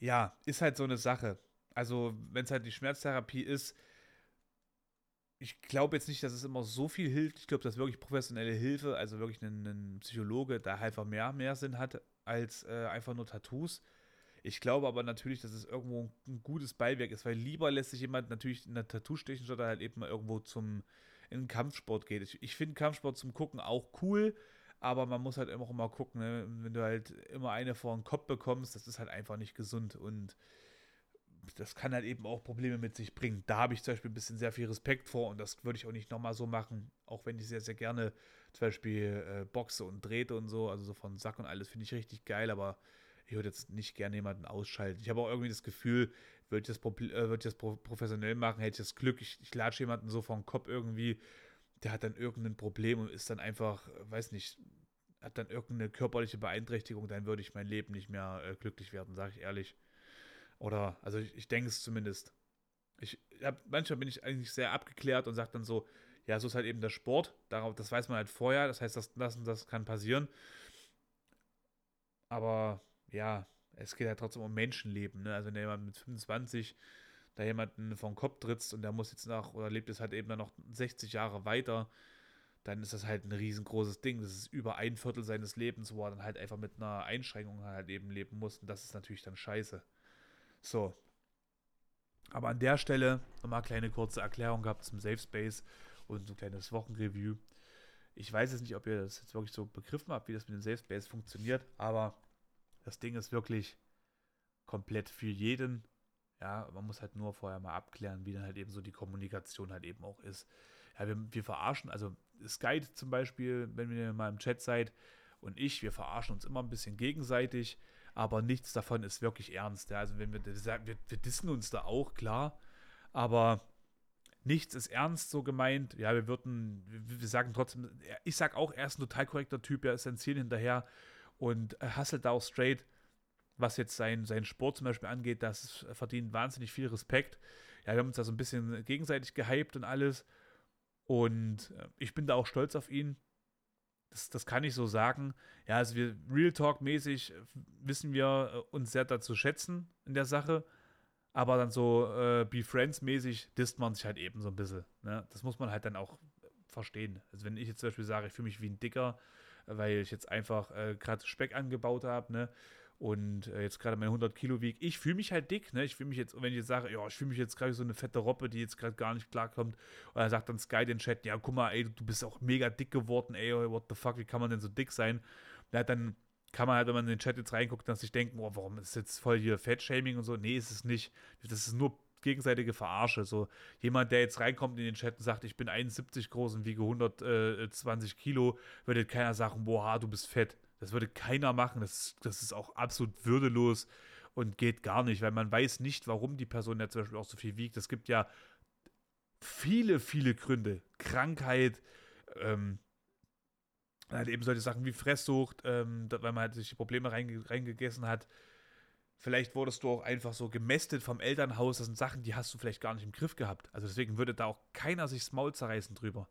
ja, ist halt so eine Sache. Also, wenn es halt die Schmerztherapie ist, ich glaube jetzt nicht, dass es immer so viel hilft. Ich glaube, dass wirklich professionelle Hilfe, also wirklich ein, Psychologe, da einfach mehr, mehr Sinn hat als äh, einfach nur Tattoos. Ich glaube aber natürlich, dass es irgendwo ein gutes Beiwerk ist, weil lieber lässt sich jemand natürlich in der Tattoo stechen, statt halt eben mal irgendwo zum in den Kampfsport geht. Ich, ich finde Kampfsport zum Gucken auch cool, aber man muss halt immer auch mal gucken, ne? wenn du halt immer eine vor den Kopf bekommst, das ist halt einfach nicht gesund und das kann halt eben auch Probleme mit sich bringen. Da habe ich zum Beispiel ein bisschen sehr viel Respekt vor und das würde ich auch nicht nochmal so machen, auch wenn ich sehr, sehr gerne zum Beispiel äh, boxe und trete und so, also so von Sack und alles finde ich richtig geil, aber ich würde jetzt nicht gerne jemanden ausschalten. Ich habe auch irgendwie das Gefühl, würde ich das, äh, würd ich das professionell machen, hätte ich das Glück, ich, ich latsche jemanden so vom Kopf irgendwie, der hat dann irgendein Problem und ist dann einfach, weiß nicht, hat dann irgendeine körperliche Beeinträchtigung, dann würde ich mein Leben nicht mehr äh, glücklich werden, sage ich ehrlich. Oder, also ich, ich denke es zumindest. Ich hab, manchmal bin ich eigentlich sehr abgeklärt und sage dann so, ja, so ist halt eben der Sport. Darauf, das weiß man halt vorher. Das heißt, das, das, das kann passieren. Aber ja, es geht halt trotzdem um Menschenleben. Ne? Also wenn jemand mit 25 da jemanden vom Kopf trittst und der muss jetzt nach, oder lebt es halt eben dann noch 60 Jahre weiter, dann ist das halt ein riesengroßes Ding. Das ist über ein Viertel seines Lebens, wo er dann halt einfach mit einer Einschränkung halt eben leben muss. Und das ist natürlich dann scheiße. So. Aber an der Stelle nochmal eine kleine kurze Erklärung gehabt zum Safe Space und so ein kleines Wochenreview. Ich weiß jetzt nicht, ob ihr das jetzt wirklich so begriffen habt, wie das mit dem Safe Space funktioniert, aber das Ding ist wirklich komplett für jeden. Ja, man muss halt nur vorher mal abklären, wie dann halt eben so die Kommunikation halt eben auch ist. Ja, wir, wir verarschen, also Skype zum Beispiel, wenn ihr mal im Chat seid und ich, wir verarschen uns immer ein bisschen gegenseitig aber nichts davon ist wirklich ernst. Ja. Also wenn wir, wir, wir dissen uns da auch, klar, aber nichts ist ernst so gemeint. Ja, wir würden, wir sagen trotzdem, ich sag auch, er ist ein total korrekter Typ, er ist sein Ziel hinterher und hustelt da auch straight, was jetzt sein, sein Sport zum Beispiel angeht, das verdient wahnsinnig viel Respekt. Ja, wir haben uns da so ein bisschen gegenseitig gehypt und alles. Und äh, ich bin da auch stolz auf ihn. Das, das kann ich so sagen. Ja, also wir Real Talk-mäßig wissen wir äh, uns sehr dazu schätzen in der Sache. Aber dann so äh, Be Friends-mäßig disst man sich halt eben so ein bisschen. Ne? Das muss man halt dann auch verstehen. Also wenn ich jetzt zum Beispiel sage, ich fühle mich wie ein Dicker, weil ich jetzt einfach äh, gerade Speck angebaut habe, ne? Und äh, jetzt gerade meine 100 Kilo wiege. Ich fühle mich halt dick, ne? Ich fühle mich jetzt, wenn ich jetzt sage, ja, ich fühle mich jetzt gerade so eine fette Roppe, die jetzt gerade gar nicht klarkommt. Und dann sagt dann Sky den Chat, ja, guck mal, ey, du bist auch mega dick geworden, ey, what the fuck, wie kann man denn so dick sein? Ja, dann kann man halt, wenn man in den Chat jetzt reinguckt, dann sich denken, oh, warum ist jetzt voll hier Fettshaming und so? Nee, ist es nicht. Das ist nur gegenseitige Verarsche. So jemand, der jetzt reinkommt in den Chat und sagt, ich bin 71 groß und wiege 120 Kilo, würde keiner sagen, boah, du bist fett. Das würde keiner machen. Das, das ist auch absolut würdelos und geht gar nicht, weil man weiß nicht, warum die Person ja zum Beispiel auch so viel wiegt. Es gibt ja viele, viele Gründe. Krankheit, ähm, halt eben solche Sachen wie Fresssucht, ähm, weil man halt sich Probleme reinge reingegessen hat. Vielleicht wurdest du auch einfach so gemästet vom Elternhaus. Das sind Sachen, die hast du vielleicht gar nicht im Griff gehabt. Also deswegen würde da auch keiner sich das Maul zerreißen drüber.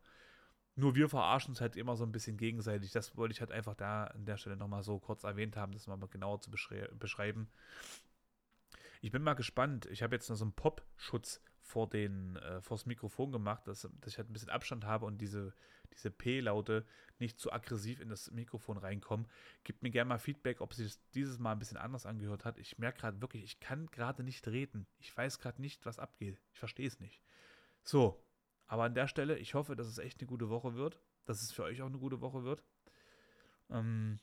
Nur wir verarschen uns halt immer so ein bisschen gegenseitig. Das wollte ich halt einfach da an der Stelle nochmal so kurz erwähnt haben, das mal genauer zu beschreiben. Ich bin mal gespannt. Ich habe jetzt noch so einen Pop-Schutz vor den, äh, vors Mikrofon gemacht, dass, dass ich halt ein bisschen Abstand habe und diese, diese P-Laute nicht zu aggressiv in das Mikrofon reinkommen. Gebt mir gerne mal Feedback, ob sich das dieses Mal ein bisschen anders angehört hat. Ich merke gerade wirklich, ich kann gerade nicht reden. Ich weiß gerade nicht, was abgeht. Ich verstehe es nicht. So, aber an der Stelle, ich hoffe, dass es echt eine gute Woche wird. Dass es für euch auch eine gute Woche wird. Ähm,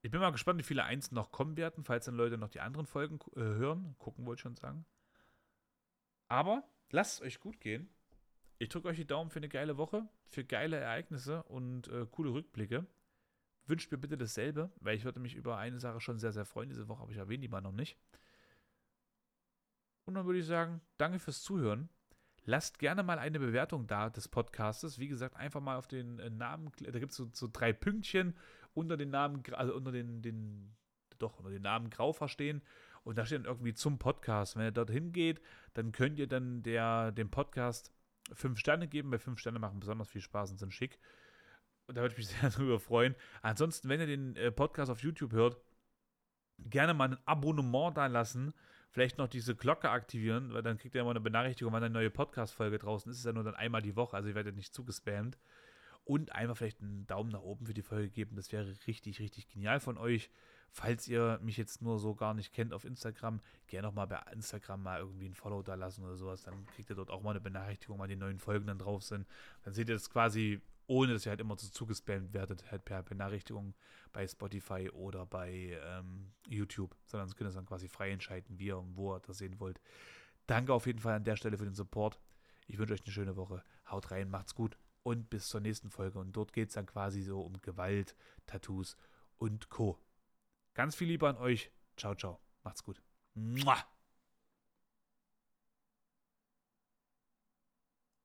ich bin mal gespannt, wie viele Eins noch kommen werden, falls dann Leute noch die anderen Folgen äh, hören. Gucken wollte ich schon sagen. Aber lasst es euch gut gehen. Ich drücke euch die Daumen für eine geile Woche, für geile Ereignisse und äh, coole Rückblicke. Wünscht mir bitte dasselbe, weil ich würde mich über eine Sache schon sehr, sehr freuen diese Woche, aber ich erwähne die mal noch nicht. Und dann würde ich sagen, danke fürs Zuhören. Lasst gerne mal eine Bewertung da des Podcastes. Wie gesagt, einfach mal auf den äh, Namen, da gibt es so, so, drei Pünktchen unter den Namen, also unter den, den, doch, unter den Namen Grau verstehen. Und da steht dann irgendwie zum Podcast. Wenn ihr dorthin geht, dann könnt ihr dann der, dem Podcast fünf Sterne geben, weil fünf Sterne machen besonders viel Spaß und sind schick. Und da würde ich mich sehr darüber freuen. Ansonsten, wenn ihr den äh, Podcast auf YouTube hört, gerne mal ein Abonnement da lassen. Vielleicht noch diese Glocke aktivieren, weil dann kriegt ihr immer eine Benachrichtigung, wann eine neue Podcast-Folge draußen ist. Es ist ja nur dann einmal die Woche, also ihr werdet nicht zugespammt. Und einfach vielleicht einen Daumen nach oben für die Folge geben. Das wäre richtig, richtig genial von euch. Falls ihr mich jetzt nur so gar nicht kennt auf Instagram, gerne noch mal bei Instagram mal irgendwie ein Follow da lassen oder sowas. Dann kriegt ihr dort auch mal eine Benachrichtigung, wann die neuen Folgen dann drauf sind. Dann seht ihr das quasi, ohne dass ihr halt immer so zugespammt werdet, halt per Benachrichtigung bei Spotify oder bei ähm, YouTube. Sondern könnt ihr dann quasi frei entscheiden, wie ihr und wo ihr das sehen wollt. Danke auf jeden Fall an der Stelle für den Support. Ich wünsche euch eine schöne Woche. Haut rein, macht's gut und bis zur nächsten Folge. Und dort geht es dann quasi so um Gewalt, Tattoos und Co. Ganz viel Liebe an euch. Ciao, ciao. Macht's gut. Mua.